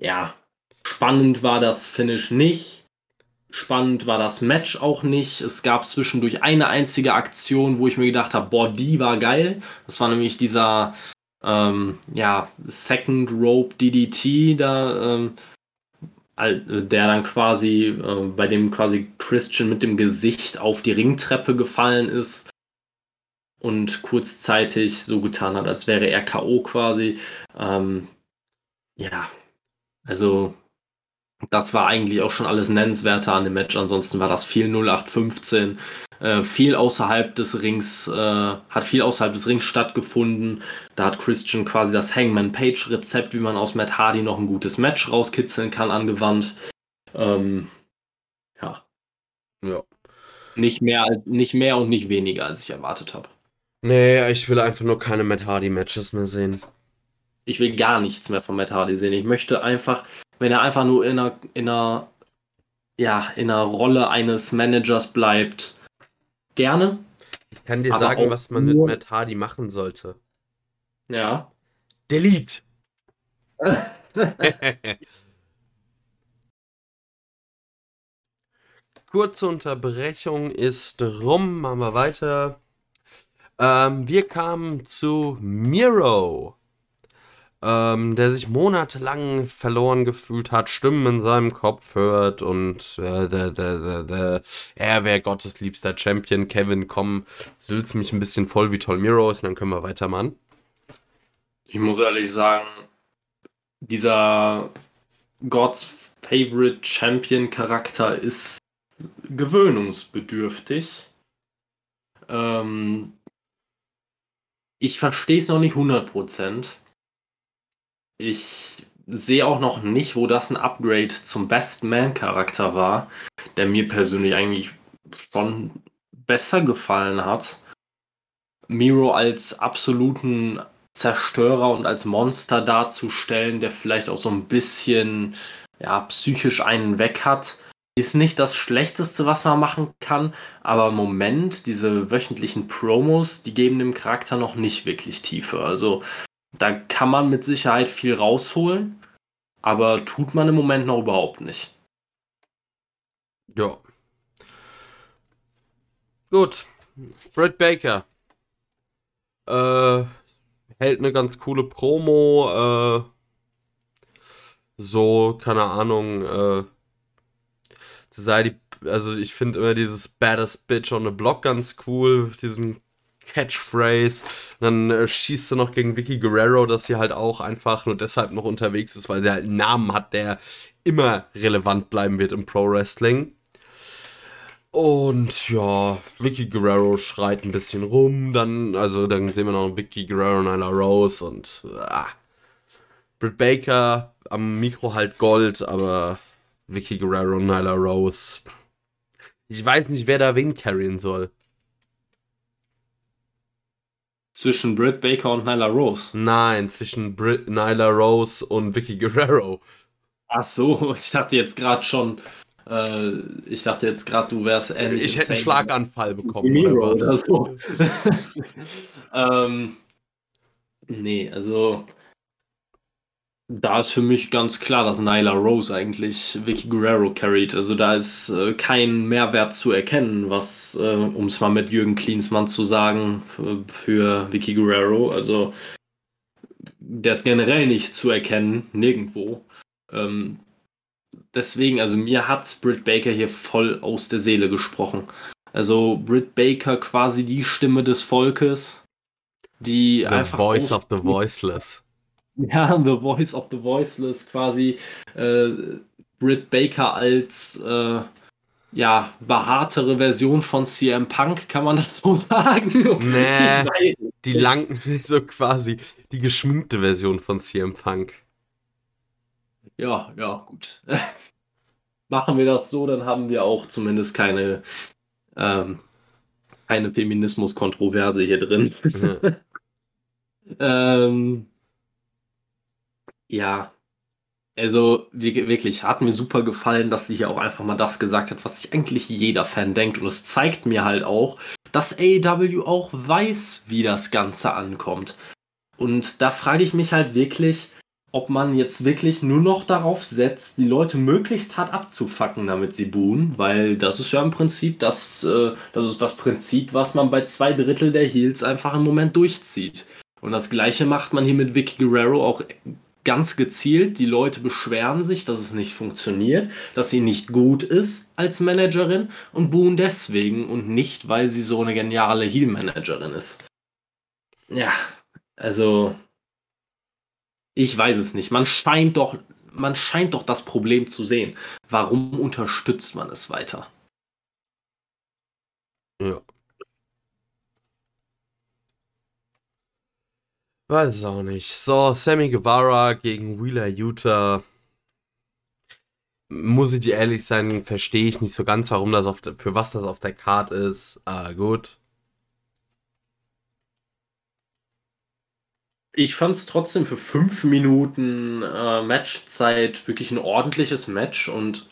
Ja, spannend war das Finish nicht. Spannend war das Match auch nicht. Es gab zwischendurch eine einzige Aktion, wo ich mir gedacht habe, boah, die war geil. Das war nämlich dieser ähm, ja, Second Rope DDT da, ähm, der dann quasi, äh, bei dem quasi Christian mit dem Gesicht auf die Ringtreppe gefallen ist und kurzzeitig so getan hat, als wäre er K.O. quasi. Ähm, ja, also das war eigentlich auch schon alles nennenswerter an dem Match. Ansonsten war das viel 0815. Äh, viel außerhalb des Rings, äh, hat viel außerhalb des Rings stattgefunden. Da hat Christian quasi das Hangman Page Rezept, wie man aus Matt Hardy noch ein gutes Match rauskitzeln kann, angewandt. Ähm, ja. Ja. Nicht mehr, nicht mehr und nicht weniger, als ich erwartet habe. Nee, ich will einfach nur keine Matt Hardy Matches mehr sehen. Ich will gar nichts mehr von Matt Hardy sehen. Ich möchte einfach, wenn er einfach nur in einer, in einer, ja, in einer Rolle eines Managers bleibt, gerne. Ich kann dir sagen, was man mit Matt Hardy machen sollte. Ja. Delete. Kurze Unterbrechung ist rum. Machen wir weiter. Ähm, wir kamen zu Miro. Ähm, der sich monatelang verloren gefühlt hat, Stimmen in seinem Kopf hört und äh, der, der, der, der, er wäre Gottes liebster Champion. Kevin, komm, sülz mich ein bisschen voll wie Tolmiro ist, dann können wir weitermachen. Ich muss ehrlich sagen, dieser God's Favorite Champion Charakter ist gewöhnungsbedürftig. Ähm, ich verstehe es noch nicht 100%. Ich sehe auch noch nicht, wo das ein Upgrade zum Best Man-Charakter war, der mir persönlich eigentlich schon besser gefallen hat. Miro als absoluten Zerstörer und als Monster darzustellen, der vielleicht auch so ein bisschen ja, psychisch einen weg hat, ist nicht das Schlechteste, was man machen kann, aber im Moment, diese wöchentlichen Promos, die geben dem Charakter noch nicht wirklich Tiefe. Also da kann man mit Sicherheit viel rausholen, aber tut man im Moment noch überhaupt nicht. Ja. Gut. Britt Baker. Äh, hält eine ganz coole Promo. Äh, so, keine Ahnung, äh, sei die, also ich finde immer dieses Baddest Bitch on the Block ganz cool, diesen Catchphrase. Und dann äh, schießt sie noch gegen Vicky Guerrero, dass sie halt auch einfach nur deshalb noch unterwegs ist, weil sie halt einen Namen hat, der immer relevant bleiben wird im Pro Wrestling. Und ja, Vicky Guerrero schreit ein bisschen rum, dann, also dann sehen wir noch Vicky Guerrero, Nyla Rose und ah. Britt Baker am Mikro halt Gold, aber Vicky Guerrero, Nyla Rose. Ich weiß nicht, wer da wen carryen soll. Zwischen Britt Baker und Nyla Rose? Nein, zwischen Britt, Nyla Rose und Vicky Guerrero. Ach so, ich dachte jetzt gerade schon, äh, ich dachte jetzt gerade, du wärst ähnlich. Ich hätte einen Schlaganfall bekommen oder was? Oder so. ähm, nee, also da ist für mich ganz klar, dass Nyla Rose eigentlich Vicky Guerrero carried. Also da ist äh, kein Mehrwert zu erkennen, was, äh, um es mal mit Jürgen Klinsmann zu sagen, für, für Vicky Guerrero. Also der ist generell nicht zu erkennen, nirgendwo. Ähm, deswegen, also mir hat Britt Baker hier voll aus der Seele gesprochen. Also Britt Baker quasi die Stimme des Volkes, die the einfach. Voice of the Voiceless ja, The Voice of the Voiceless quasi äh, Britt Baker als äh, ja, behaartere Version von CM Punk, kann man das so sagen? Nee, die lang, so quasi die geschminkte Version von CM Punk. Ja, ja, gut. Machen wir das so, dann haben wir auch zumindest keine, ähm, keine Feminismus-Kontroverse hier drin. Ja. ähm, ja, also wirklich, hat mir super gefallen, dass sie hier auch einfach mal das gesagt hat, was sich eigentlich jeder Fan denkt. Und es zeigt mir halt auch, dass AEW auch weiß, wie das Ganze ankommt. Und da frage ich mich halt wirklich, ob man jetzt wirklich nur noch darauf setzt, die Leute möglichst hart abzufacken, damit sie buhen, weil das ist ja im Prinzip das, äh, das ist das Prinzip, was man bei zwei Drittel der Heels einfach im Moment durchzieht. Und das gleiche macht man hier mit Vicky Guerrero auch ganz gezielt, die Leute beschweren sich, dass es nicht funktioniert, dass sie nicht gut ist als Managerin und buhen deswegen und nicht, weil sie so eine geniale Heal-Managerin ist. Ja, also ich weiß es nicht. Man scheint doch, man scheint doch das Problem zu sehen. Warum unterstützt man es weiter? Ja. Weiß auch nicht. So, Sammy Guevara gegen Wheeler Utah. Muss ich dir ehrlich sein, verstehe ich nicht so ganz, warum das auf, für was das auf der Card ist. Ah, gut. Ich fand es trotzdem für fünf Minuten äh, Matchzeit wirklich ein ordentliches Match und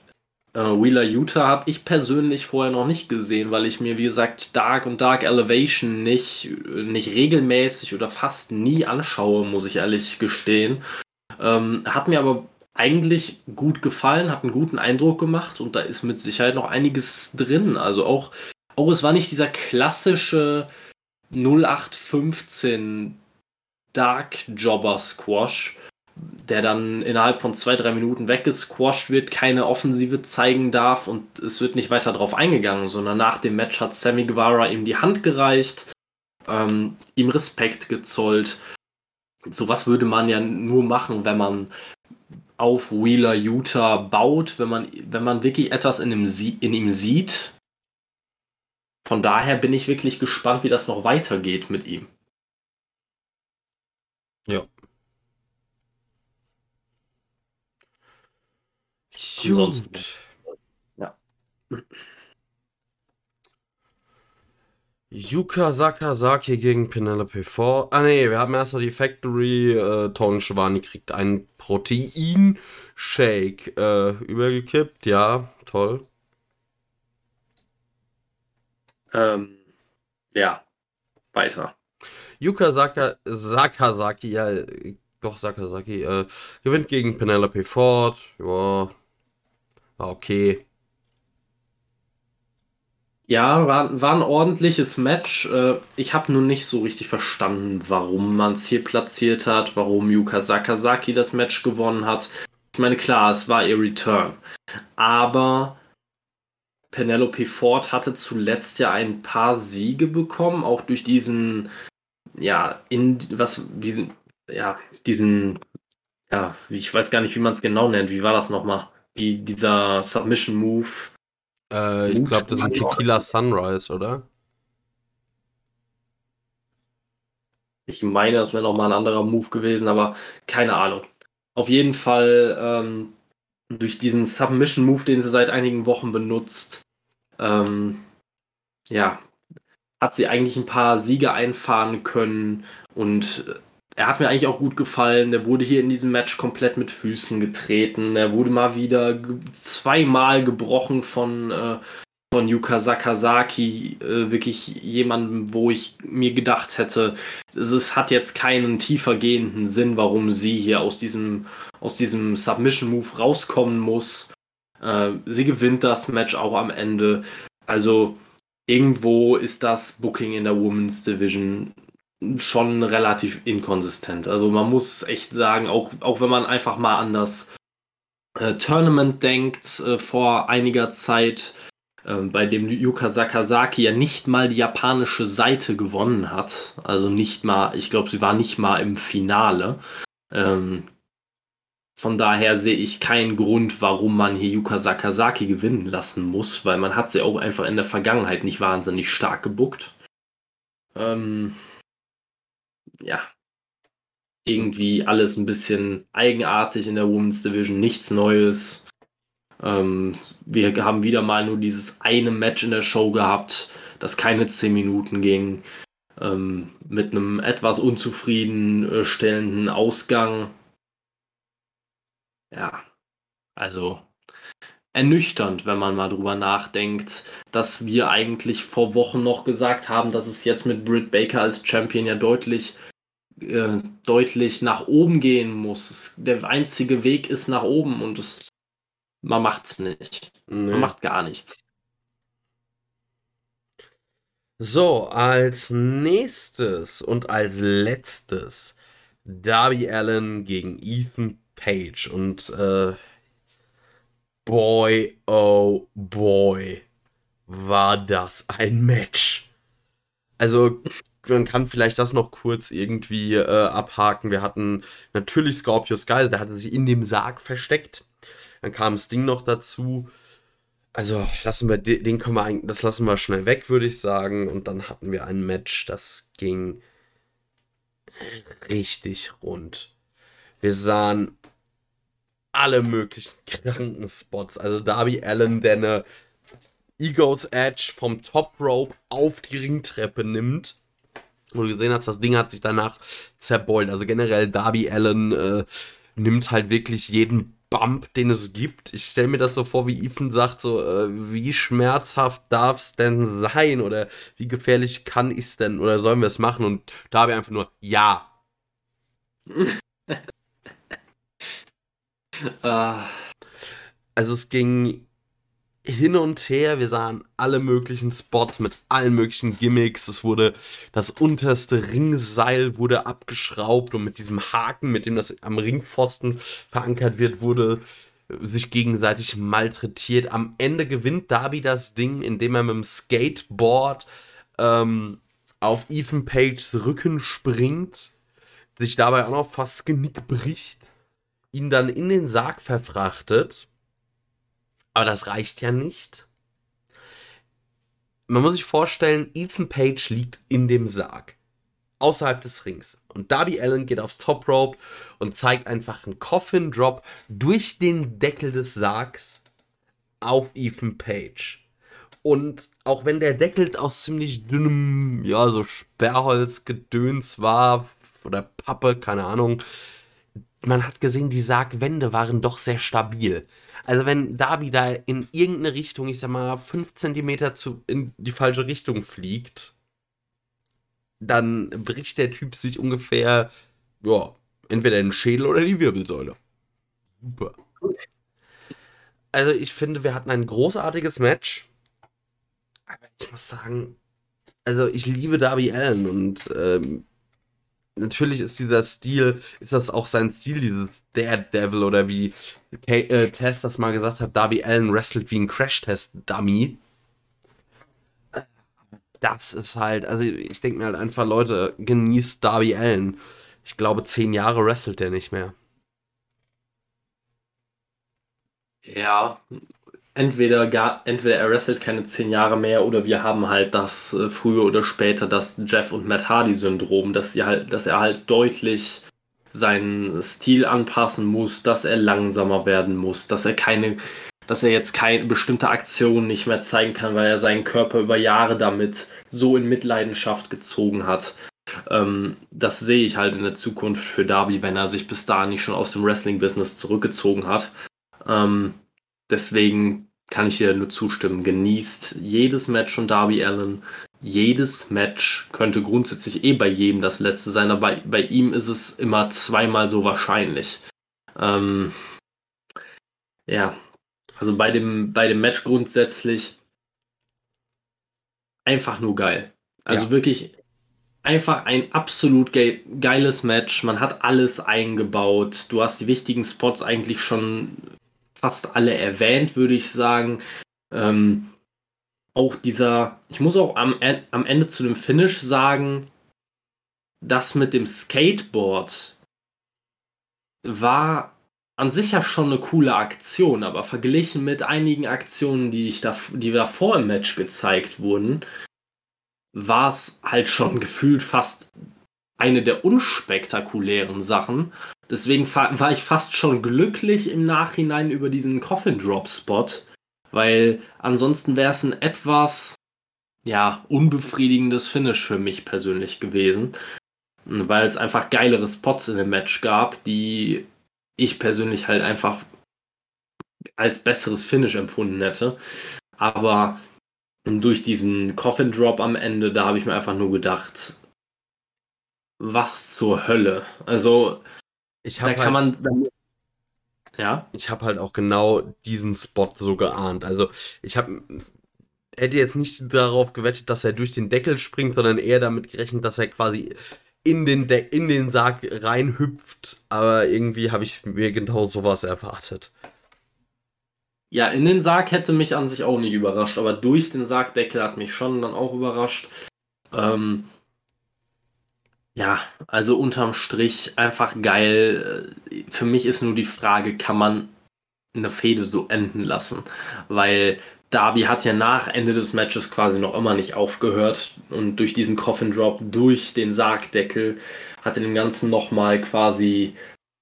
äh, Wheeler Utah habe ich persönlich vorher noch nicht gesehen, weil ich mir, wie gesagt, Dark und Dark Elevation nicht, nicht regelmäßig oder fast nie anschaue, muss ich ehrlich gestehen. Ähm, hat mir aber eigentlich gut gefallen, hat einen guten Eindruck gemacht und da ist mit Sicherheit noch einiges drin. Also auch, auch es war nicht dieser klassische 0815 Dark Jobber Squash, der dann innerhalb von zwei, drei Minuten weggesquasht wird, keine Offensive zeigen darf und es wird nicht weiter darauf eingegangen, sondern nach dem Match hat Sammy Guevara ihm die Hand gereicht, ähm, ihm Respekt gezollt. Sowas würde man ja nur machen, wenn man auf Wheeler Utah baut, wenn man, wenn man wirklich etwas in ihm, in ihm sieht. Von daher bin ich wirklich gespannt, wie das noch weitergeht mit ihm. Ja. Ansonsten. Ja. Yuka Sakazaki gegen Penelope 4. Ah ne, wir haben erst noch die Factory. Äh, Tony Schiavone kriegt einen Protein-Shake äh, übergekippt. Ja, toll. Ähm, ja, weiter. Yuka Saka, Sakazaki, ja, doch Sakazaki, äh, gewinnt gegen Penelope Ford. Ja, war okay. Ja, war, war ein ordentliches Match. Äh, ich habe nur nicht so richtig verstanden, warum man es hier platziert hat, warum Yuka Sakazaki das Match gewonnen hat. Ich meine, klar, es war ihr Return. Aber Penelope Ford hatte zuletzt ja ein paar Siege bekommen, auch durch diesen, ja, in was, wie, ja, diesen, ja, ich weiß gar nicht, wie man es genau nennt. Wie war das nochmal? Wie dieser Submission Move äh, ich glaube, das ist ein Tequila Sunrise, oder? Ich meine, das wäre nochmal ein anderer Move gewesen, aber keine Ahnung. Auf jeden Fall ähm, durch diesen Submission-Move, den sie seit einigen Wochen benutzt, ähm, ja, hat sie eigentlich ein paar Siege einfahren können und er hat mir eigentlich auch gut gefallen. Der wurde hier in diesem Match komplett mit Füßen getreten. Er wurde mal wieder zweimal gebrochen von, äh, von Yuka Sakazaki. Äh, wirklich jemandem, wo ich mir gedacht hätte, es hat jetzt keinen tiefer gehenden Sinn, warum sie hier aus diesem, aus diesem Submission-Move rauskommen muss. Äh, sie gewinnt das Match auch am Ende. Also irgendwo ist das Booking in der Women's Division schon relativ inkonsistent. Also man muss echt sagen, auch, auch wenn man einfach mal an das äh, Tournament denkt äh, vor einiger Zeit, äh, bei dem Yuka Sakazaki ja nicht mal die japanische Seite gewonnen hat. Also nicht mal, ich glaube, sie war nicht mal im Finale. Ähm, von daher sehe ich keinen Grund, warum man hier Yuka Sakazaki gewinnen lassen muss, weil man hat sie auch einfach in der Vergangenheit nicht wahnsinnig stark gebuckt. Ähm, ja, irgendwie alles ein bisschen eigenartig in der Women's Division, nichts Neues. Ähm, wir haben wieder mal nur dieses eine Match in der Show gehabt, das keine 10 Minuten ging, ähm, mit einem etwas unzufriedenstellenden Ausgang. Ja, also ernüchternd, wenn man mal drüber nachdenkt, dass wir eigentlich vor Wochen noch gesagt haben, dass es jetzt mit Britt Baker als Champion ja deutlich äh, deutlich nach oben gehen muss. Der einzige Weg ist nach oben und es, man macht's nicht. Nee. Man macht gar nichts. So, als nächstes und als letztes Darby Allen gegen Ethan Page und äh, boy, oh boy, war das ein Match. Also man kann vielleicht das noch kurz irgendwie äh, abhaken. Wir hatten natürlich Scorpio Sky, der hatte sich in dem Sarg versteckt. Dann kam Sting noch dazu. Also lassen wir den können wir das lassen wir schnell weg, würde ich sagen. Und dann hatten wir ein Match, das ging richtig rund. Wir sahen alle möglichen kranken Spots. Also Darby Allen, der eine Ego's Edge vom Top Rope auf die Ringtreppe nimmt wo du gesehen hast, das Ding hat sich danach zerbeult. Also generell Darby Allen äh, nimmt halt wirklich jeden Bump, den es gibt. Ich stelle mir das so vor, wie Ethan sagt, so, äh, wie schmerzhaft darf es denn sein? Oder wie gefährlich kann ich es denn? Oder sollen wir es machen? Und Darby einfach nur, ja. ah. Also es ging hin und her. Wir sahen alle möglichen Spots mit allen möglichen Gimmicks. Es wurde das unterste Ringseil wurde abgeschraubt und mit diesem Haken, mit dem das am Ringpfosten verankert wird, wurde sich gegenseitig malträtiert. Am Ende gewinnt Darby das Ding, indem er mit dem Skateboard ähm, auf Ethan Pages Rücken springt, sich dabei auch noch fast Genick bricht, ihn dann in den Sarg verfrachtet aber das reicht ja nicht. Man muss sich vorstellen, Ethan Page liegt in dem Sarg. Außerhalb des Rings. Und Darby Allen geht aufs Top Rope und zeigt einfach einen Coffin Drop durch den Deckel des Sargs auf Ethan Page. Und auch wenn der Deckel aus ziemlich dünnem, ja, so Sperrholzgedöns war, oder Pappe, keine Ahnung, man hat gesehen, die Sargwände waren doch sehr stabil. Also wenn Darby da in irgendeine Richtung, ich sag mal, 5 cm zu, in die falsche Richtung fliegt, dann bricht der Typ sich ungefähr, ja, entweder den Schädel oder die Wirbelsäule. Super. Also ich finde, wir hatten ein großartiges Match. Aber ich muss sagen, also ich liebe Darby Allen und ähm, natürlich ist dieser Stil, ist das auch sein Stil, dieses Daredevil oder wie Kay, äh, Tess das mal gesagt hat, Darby Allen wrestelt wie ein Crash-Test-Dummy. Das ist halt, also ich denke mir halt einfach, Leute, genießt Darby Allen. Ich glaube, zehn Jahre wrestelt der nicht mehr. Ja, entweder, gar, entweder er wrestelt keine zehn Jahre mehr oder wir haben halt das äh, früher oder später das Jeff und Matt Hardy Syndrom, dass, sie halt, dass er halt deutlich seinen Stil anpassen muss, dass er langsamer werden muss, dass er keine, dass er jetzt keine bestimmte Aktion nicht mehr zeigen kann, weil er seinen Körper über Jahre damit so in Mitleidenschaft gezogen hat. Ähm, das sehe ich halt in der Zukunft für Darby, wenn er sich bis dahin nicht schon aus dem Wrestling-Business zurückgezogen hat. Ähm, deswegen kann ich dir nur zustimmen. Genießt jedes Match von Darby Allen. Jedes Match könnte grundsätzlich eh bei jedem das letzte sein, aber bei, bei ihm ist es immer zweimal so wahrscheinlich. Ähm, ja, also bei dem, bei dem Match grundsätzlich einfach nur geil. Also ja. wirklich einfach ein absolut ge geiles Match. Man hat alles eingebaut. Du hast die wichtigen Spots eigentlich schon fast alle erwähnt, würde ich sagen. Ähm, auch dieser, ich muss auch am, am Ende zu dem Finish sagen, das mit dem Skateboard war an sich ja schon eine coole Aktion, aber verglichen mit einigen Aktionen, die ich da, die davor im Match gezeigt wurden, war es halt schon gefühlt fast eine der unspektakulären Sachen. Deswegen war ich fast schon glücklich im Nachhinein über diesen Coffin Drop Spot, weil ansonsten wäre es ein etwas ja, unbefriedigendes Finish für mich persönlich gewesen, weil es einfach geilere Spots in dem Match gab, die ich persönlich halt einfach als besseres Finish empfunden hätte. Aber durch diesen Coffin Drop am Ende, da habe ich mir einfach nur gedacht, was zur Hölle. Also ich habe halt, man, ja. Ich habe halt auch genau diesen Spot so geahnt. Also ich habe hätte jetzt nicht darauf gewettet, dass er durch den Deckel springt, sondern eher damit gerechnet, dass er quasi in den, De in den Sarg reinhüpft. Aber irgendwie habe ich mir genau sowas erwartet. Ja, in den Sarg hätte mich an sich auch nicht überrascht, aber durch den Sargdeckel hat mich schon dann auch überrascht. Ähm, ja, also unterm Strich einfach geil. Für mich ist nur die Frage, kann man eine Fehde so enden lassen? Weil Darby hat ja nach Ende des Matches quasi noch immer nicht aufgehört und durch diesen Coffin Drop, durch den Sargdeckel, hat er dem Ganzen nochmal quasi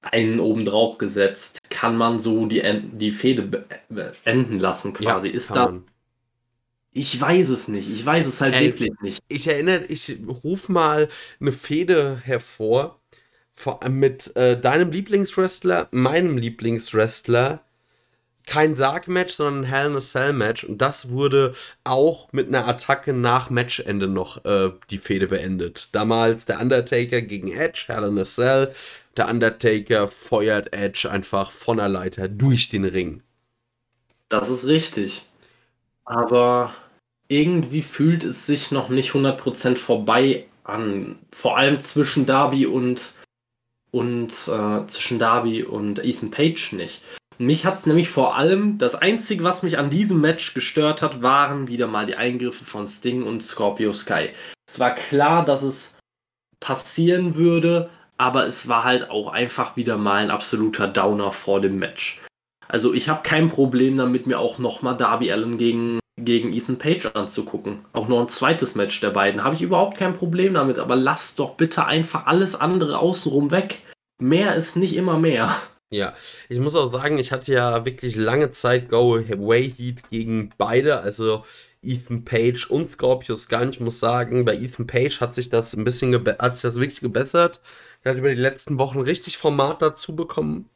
einen oben drauf gesetzt. Kann man so die, die Fehde enden lassen quasi? Ja, ist da. Man. Ich weiß es nicht. Ich weiß es halt Ey, wirklich nicht. Ich erinnere, ich rufe mal eine Fehde hervor vor, mit äh, deinem Lieblingswrestler, meinem Lieblingswrestler. Kein Sarg-Match, sondern ein Hell in a Cell-Match. Und das wurde auch mit einer Attacke nach Matchende noch äh, die Fehde beendet. Damals der Undertaker gegen Edge, Hell in a Cell. Der Undertaker feuert Edge einfach von der Leiter durch den Ring. Das ist richtig. aber irgendwie fühlt es sich noch nicht 100% vorbei an. Vor allem zwischen Darby und, und äh, zwischen Darby und Ethan Page nicht. Mich hat es nämlich vor allem, das Einzige, was mich an diesem Match gestört hat, waren wieder mal die Eingriffe von Sting und Scorpio Sky. Es war klar, dass es passieren würde, aber es war halt auch einfach wieder mal ein absoluter Downer vor dem Match. Also ich habe kein Problem damit, mir auch nochmal Darby Allen gegen, gegen Ethan Page anzugucken. Auch noch ein zweites Match der beiden. Habe ich überhaupt kein Problem damit, aber lasst doch bitte einfach alles andere außenrum weg. Mehr ist nicht immer mehr. Ja, ich muss auch sagen, ich hatte ja wirklich lange Zeit Go Away Heat gegen beide, also Ethan Page und Scorpio Sky. Ich muss sagen, bei Ethan Page hat sich das ein bisschen hat sich das wirklich gebessert. Er hat über die letzten Wochen richtig Format dazu bekommen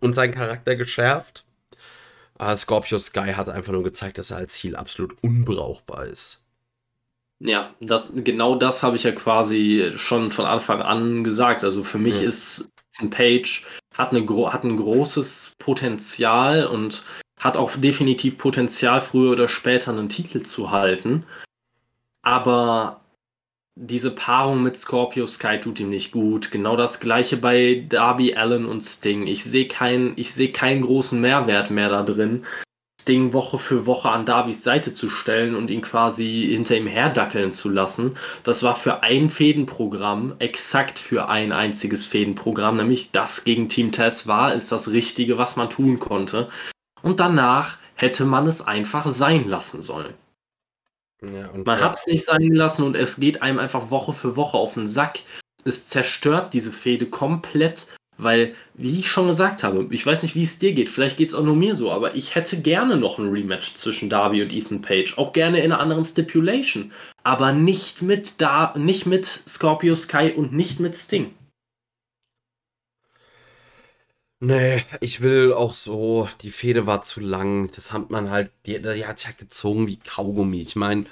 und seinen Charakter geschärft. Aber Scorpio Sky hat einfach nur gezeigt, dass er als Heal absolut unbrauchbar ist. Ja, das, genau das habe ich ja quasi schon von Anfang an gesagt. Also für mich ja. ist ein Page hat, eine, hat ein großes Potenzial und hat auch definitiv Potenzial, früher oder später einen Titel zu halten. Aber diese Paarung mit Scorpio Sky tut ihm nicht gut. Genau das gleiche bei Darby Allen und Sting. Ich sehe keinen, ich sehe keinen großen Mehrwert mehr da drin, Sting Woche für Woche an Darbys Seite zu stellen und ihn quasi hinter ihm herdackeln zu lassen. Das war für ein Fädenprogramm, exakt für ein einziges Fädenprogramm, nämlich das gegen Team Tess war, ist das Richtige, was man tun konnte. Und danach hätte man es einfach sein lassen sollen. Ja, man hat es nicht sein lassen und es geht einem einfach Woche für Woche auf den Sack. Es zerstört diese Fehde komplett weil, wie ich schon gesagt habe, ich weiß nicht, wie es dir geht, vielleicht geht es auch nur mir so, aber ich hätte gerne noch ein Rematch zwischen Darby und Ethan Page. Auch gerne in einer anderen Stipulation. Aber nicht mit, da nicht mit Scorpio Sky und nicht mit Sting. Nee, ich will auch so, die Fehde war zu lang. Das hat man halt, die, die hat sich halt gezogen wie Kaugummi. Ich meine,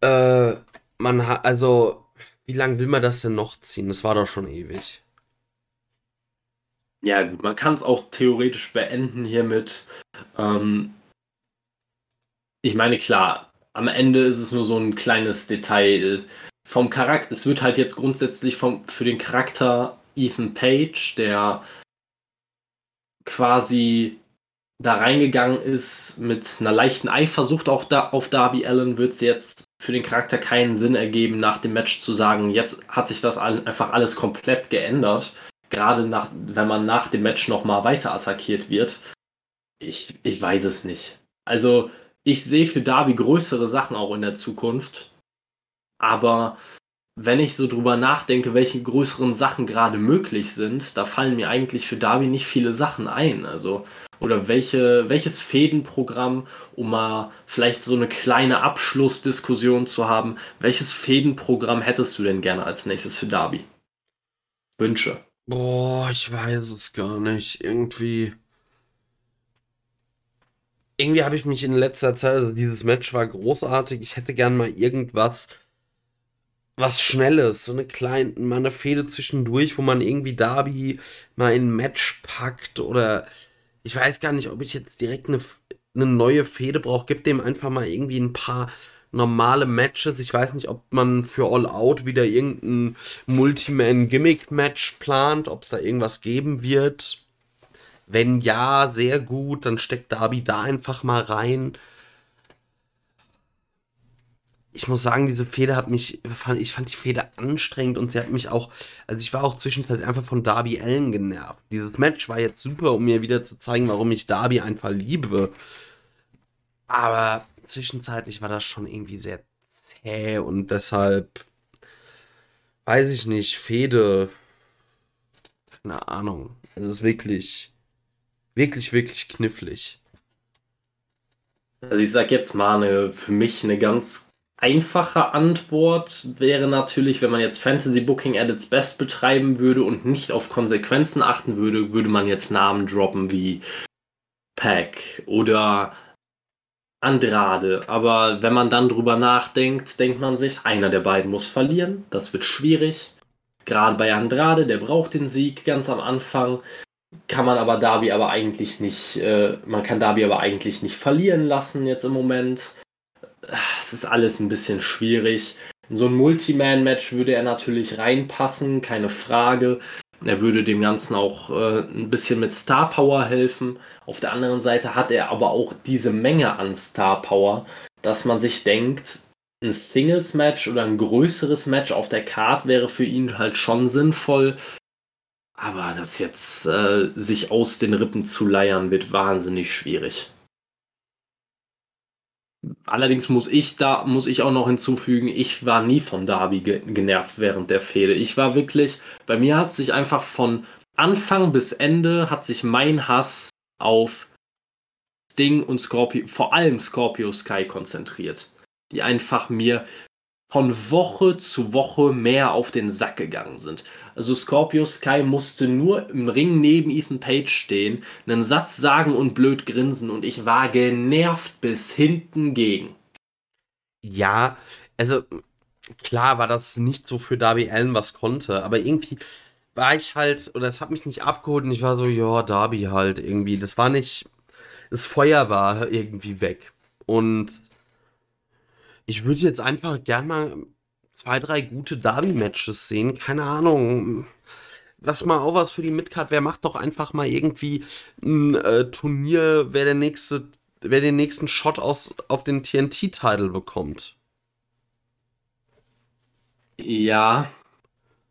äh, man hat, also, wie lange will man das denn noch ziehen? Das war doch schon ewig. Ja, gut, man kann es auch theoretisch beenden hiermit. Ähm, ich meine, klar, am Ende ist es nur so ein kleines Detail. Vom Charakter, es wird halt jetzt grundsätzlich vom, für den Charakter Ethan Page, der quasi da reingegangen ist mit einer leichten Eifersucht auch da auf Darby Allen, wird es jetzt für den Charakter keinen Sinn ergeben, nach dem Match zu sagen, jetzt hat sich das einfach alles komplett geändert gerade nach, wenn man nach dem Match nochmal weiter attackiert wird. Ich, ich weiß es nicht. Also, ich sehe für Darby größere Sachen auch in der Zukunft. Aber wenn ich so drüber nachdenke, welche größeren Sachen gerade möglich sind, da fallen mir eigentlich für Darby nicht viele Sachen ein. Also, oder welche, welches Fädenprogramm, um mal vielleicht so eine kleine Abschlussdiskussion zu haben, welches Fädenprogramm hättest du denn gerne als nächstes für Darby? Wünsche. Boah, ich weiß es gar nicht. Irgendwie. Irgendwie habe ich mich in letzter Zeit, also dieses Match war großartig. Ich hätte gern mal irgendwas, was Schnelles, so eine kleine, mal eine Fehde zwischendurch, wo man irgendwie Darby mal in ein Match packt oder ich weiß gar nicht, ob ich jetzt direkt eine, eine neue Fehde brauche. Gib dem einfach mal irgendwie ein paar normale Matches. Ich weiß nicht, ob man für All Out wieder irgendein Multiman-Gimmick-Match plant, ob es da irgendwas geben wird. Wenn ja, sehr gut, dann steckt Darby da einfach mal rein. Ich muss sagen, diese Feder hat mich, ich fand die Feder anstrengend und sie hat mich auch, also ich war auch zwischenzeitlich einfach von Darby Allen genervt. Dieses Match war jetzt super, um mir wieder zu zeigen, warum ich Darby einfach liebe. Aber zwischenzeitlich war das schon irgendwie sehr zäh und deshalb weiß ich nicht, Fede. Keine Ahnung. Es ist wirklich, wirklich, wirklich knifflig. Also ich sag jetzt mal eine, für mich eine ganz einfache Antwort wäre natürlich, wenn man jetzt Fantasy Booking at its best betreiben würde und nicht auf Konsequenzen achten würde, würde man jetzt Namen droppen wie Pack oder Andrade. Aber wenn man dann drüber nachdenkt, denkt man sich, einer der beiden muss verlieren. Das wird schwierig. Gerade bei Andrade, der braucht den Sieg ganz am Anfang. kann man aber Darby aber eigentlich nicht, äh, man kann Darby aber eigentlich nicht verlieren lassen jetzt im Moment. Es ist alles ein bisschen schwierig. In so ein Multiman-Match würde er natürlich reinpassen, keine Frage. Er würde dem Ganzen auch äh, ein bisschen mit Star Power helfen. Auf der anderen Seite hat er aber auch diese Menge an Star Power, dass man sich denkt, ein Singles-Match oder ein größeres Match auf der Card wäre für ihn halt schon sinnvoll. Aber das jetzt äh, sich aus den Rippen zu leiern, wird wahnsinnig schwierig. Allerdings muss ich da, muss ich auch noch hinzufügen, ich war nie von Darby ge genervt während der Fehde. Ich war wirklich, bei mir hat sich einfach von Anfang bis Ende hat sich mein Hass auf Sting und Scorpio, vor allem Scorpio Sky konzentriert. Die einfach mir von Woche zu Woche mehr auf den Sack gegangen sind. Also Scorpio Sky musste nur im Ring neben Ethan Page stehen, einen Satz sagen und blöd grinsen und ich war genervt bis hinten gegen. Ja, also klar war das nicht so für Darby Allen was konnte, aber irgendwie war ich halt, oder es hat mich nicht abgeholt und ich war so, ja, Darby halt irgendwie. Das war nicht, das Feuer war irgendwie weg. Und ich würde jetzt einfach gern mal zwei, drei gute Derby-Matches sehen. Keine Ahnung. Was mal auch was für die Midcard Wer macht doch einfach mal irgendwie ein äh, Turnier, wer der nächste, wer den nächsten Shot aus, auf den TNT-Title bekommt. Ja.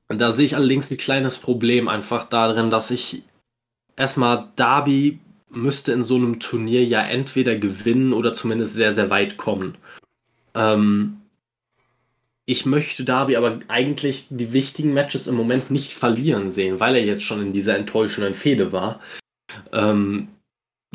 Da sehe ich allerdings ein kleines Problem einfach darin, dass ich erstmal Darby müsste in so einem Turnier ja entweder gewinnen oder zumindest sehr, sehr weit kommen. Ähm, ich möchte Darby aber eigentlich die wichtigen Matches im Moment nicht verlieren sehen, weil er jetzt schon in dieser enttäuschenden Fehde war. Ähm,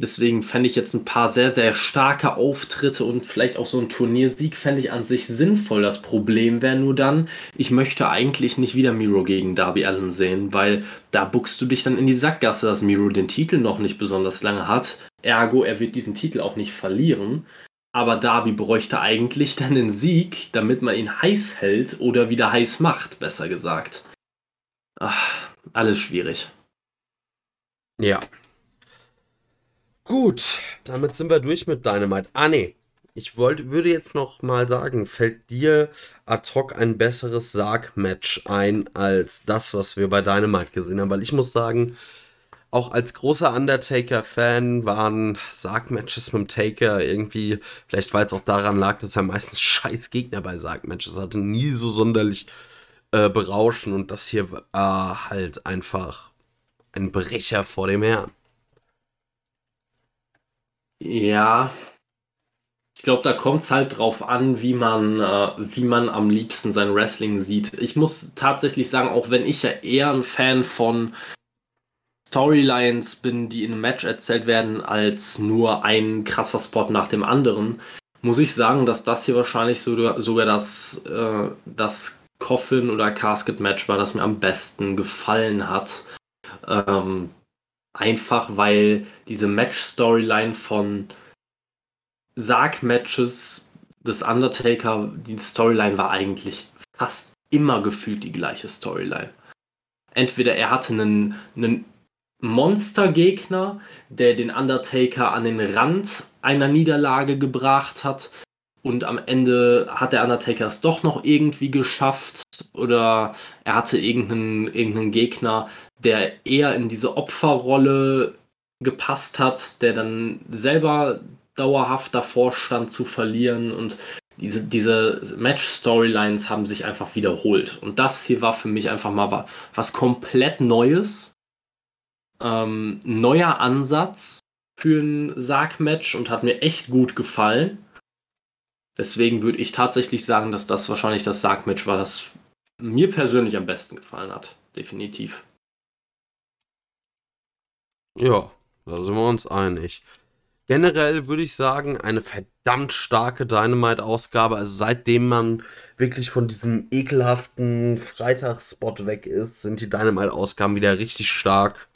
deswegen fände ich jetzt ein paar sehr, sehr starke Auftritte und vielleicht auch so ein Turniersieg fände ich an sich sinnvoll. Das Problem wäre nur dann, ich möchte eigentlich nicht wieder Miro gegen Darby Allen sehen, weil da buchst du dich dann in die Sackgasse, dass Miro den Titel noch nicht besonders lange hat. Ergo, er wird diesen Titel auch nicht verlieren. Aber Darby bräuchte eigentlich dann den Sieg, damit man ihn heiß hält oder wieder heiß macht, besser gesagt. Ach, alles schwierig. Ja. Gut, damit sind wir durch mit Dynamite. Ah, nee. Ich wollte, würde jetzt noch mal sagen, fällt dir ad hoc ein besseres Sarg-Match ein als das, was wir bei Dynamite gesehen haben? Weil ich muss sagen, auch als großer Undertaker-Fan waren Sarg-Matches mit dem Taker irgendwie, vielleicht weil es auch daran lag, dass er meistens scheiß Gegner bei Sarg-Matches hatte, nie so sonderlich äh, berauschen und das hier war halt einfach ein Brecher vor dem Herrn. Ja, ich glaube, da kommt es halt drauf an, wie man, äh, wie man am liebsten sein Wrestling sieht. Ich muss tatsächlich sagen, auch wenn ich ja eher ein Fan von Storylines bin, die in einem Match erzählt werden, als nur ein krasser Spot nach dem anderen, muss ich sagen, dass das hier wahrscheinlich so, sogar das, äh, das Coffin- oder Casket-Match war, das mir am besten gefallen hat. Ähm, einfach weil diese Match-Storyline von Sarg-Matches des Undertaker, die Storyline war eigentlich fast immer gefühlt die gleiche Storyline. Entweder er hatte einen, einen Monstergegner, der den Undertaker an den Rand einer Niederlage gebracht hat. Und am Ende hat der Undertaker es doch noch irgendwie geschafft. Oder er hatte irgendeinen, irgendeinen Gegner, der eher in diese Opferrolle gepasst hat, der dann selber dauerhaft davor stand zu verlieren. Und diese, diese Match-Storylines haben sich einfach wiederholt. Und das hier war für mich einfach mal was komplett Neues ähm, neuer Ansatz für ein Sarg-Match und hat mir echt gut gefallen. Deswegen würde ich tatsächlich sagen, dass das wahrscheinlich das Sarg-Match war, das mir persönlich am besten gefallen hat. Definitiv. Ja, da sind wir uns einig. Generell würde ich sagen, eine verdammt starke Dynamite-Ausgabe. Also seitdem man wirklich von diesem ekelhaften Freitagsspot weg ist, sind die Dynamite-Ausgaben wieder richtig stark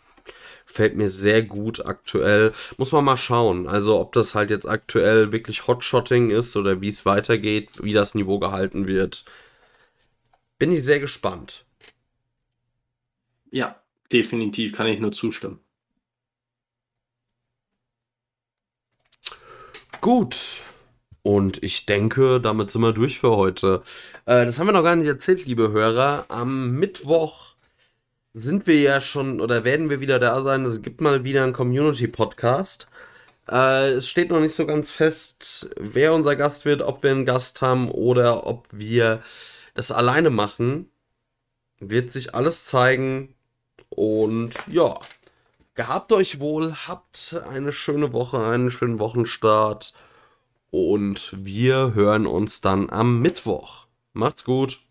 gefällt mir sehr gut aktuell. Muss man mal schauen, also ob das halt jetzt aktuell wirklich Hotshotting ist oder wie es weitergeht, wie das Niveau gehalten wird. Bin ich sehr gespannt. Ja, definitiv kann ich nur zustimmen. Gut. Und ich denke, damit sind wir durch für heute. Äh, das haben wir noch gar nicht erzählt, liebe Hörer. Am Mittwoch sind wir ja schon oder werden wir wieder da sein. Es gibt mal wieder einen Community-Podcast. Äh, es steht noch nicht so ganz fest, wer unser Gast wird, ob wir einen Gast haben oder ob wir das alleine machen. Wird sich alles zeigen. Und ja, gehabt euch wohl, habt eine schöne Woche, einen schönen Wochenstart. Und wir hören uns dann am Mittwoch. Macht's gut.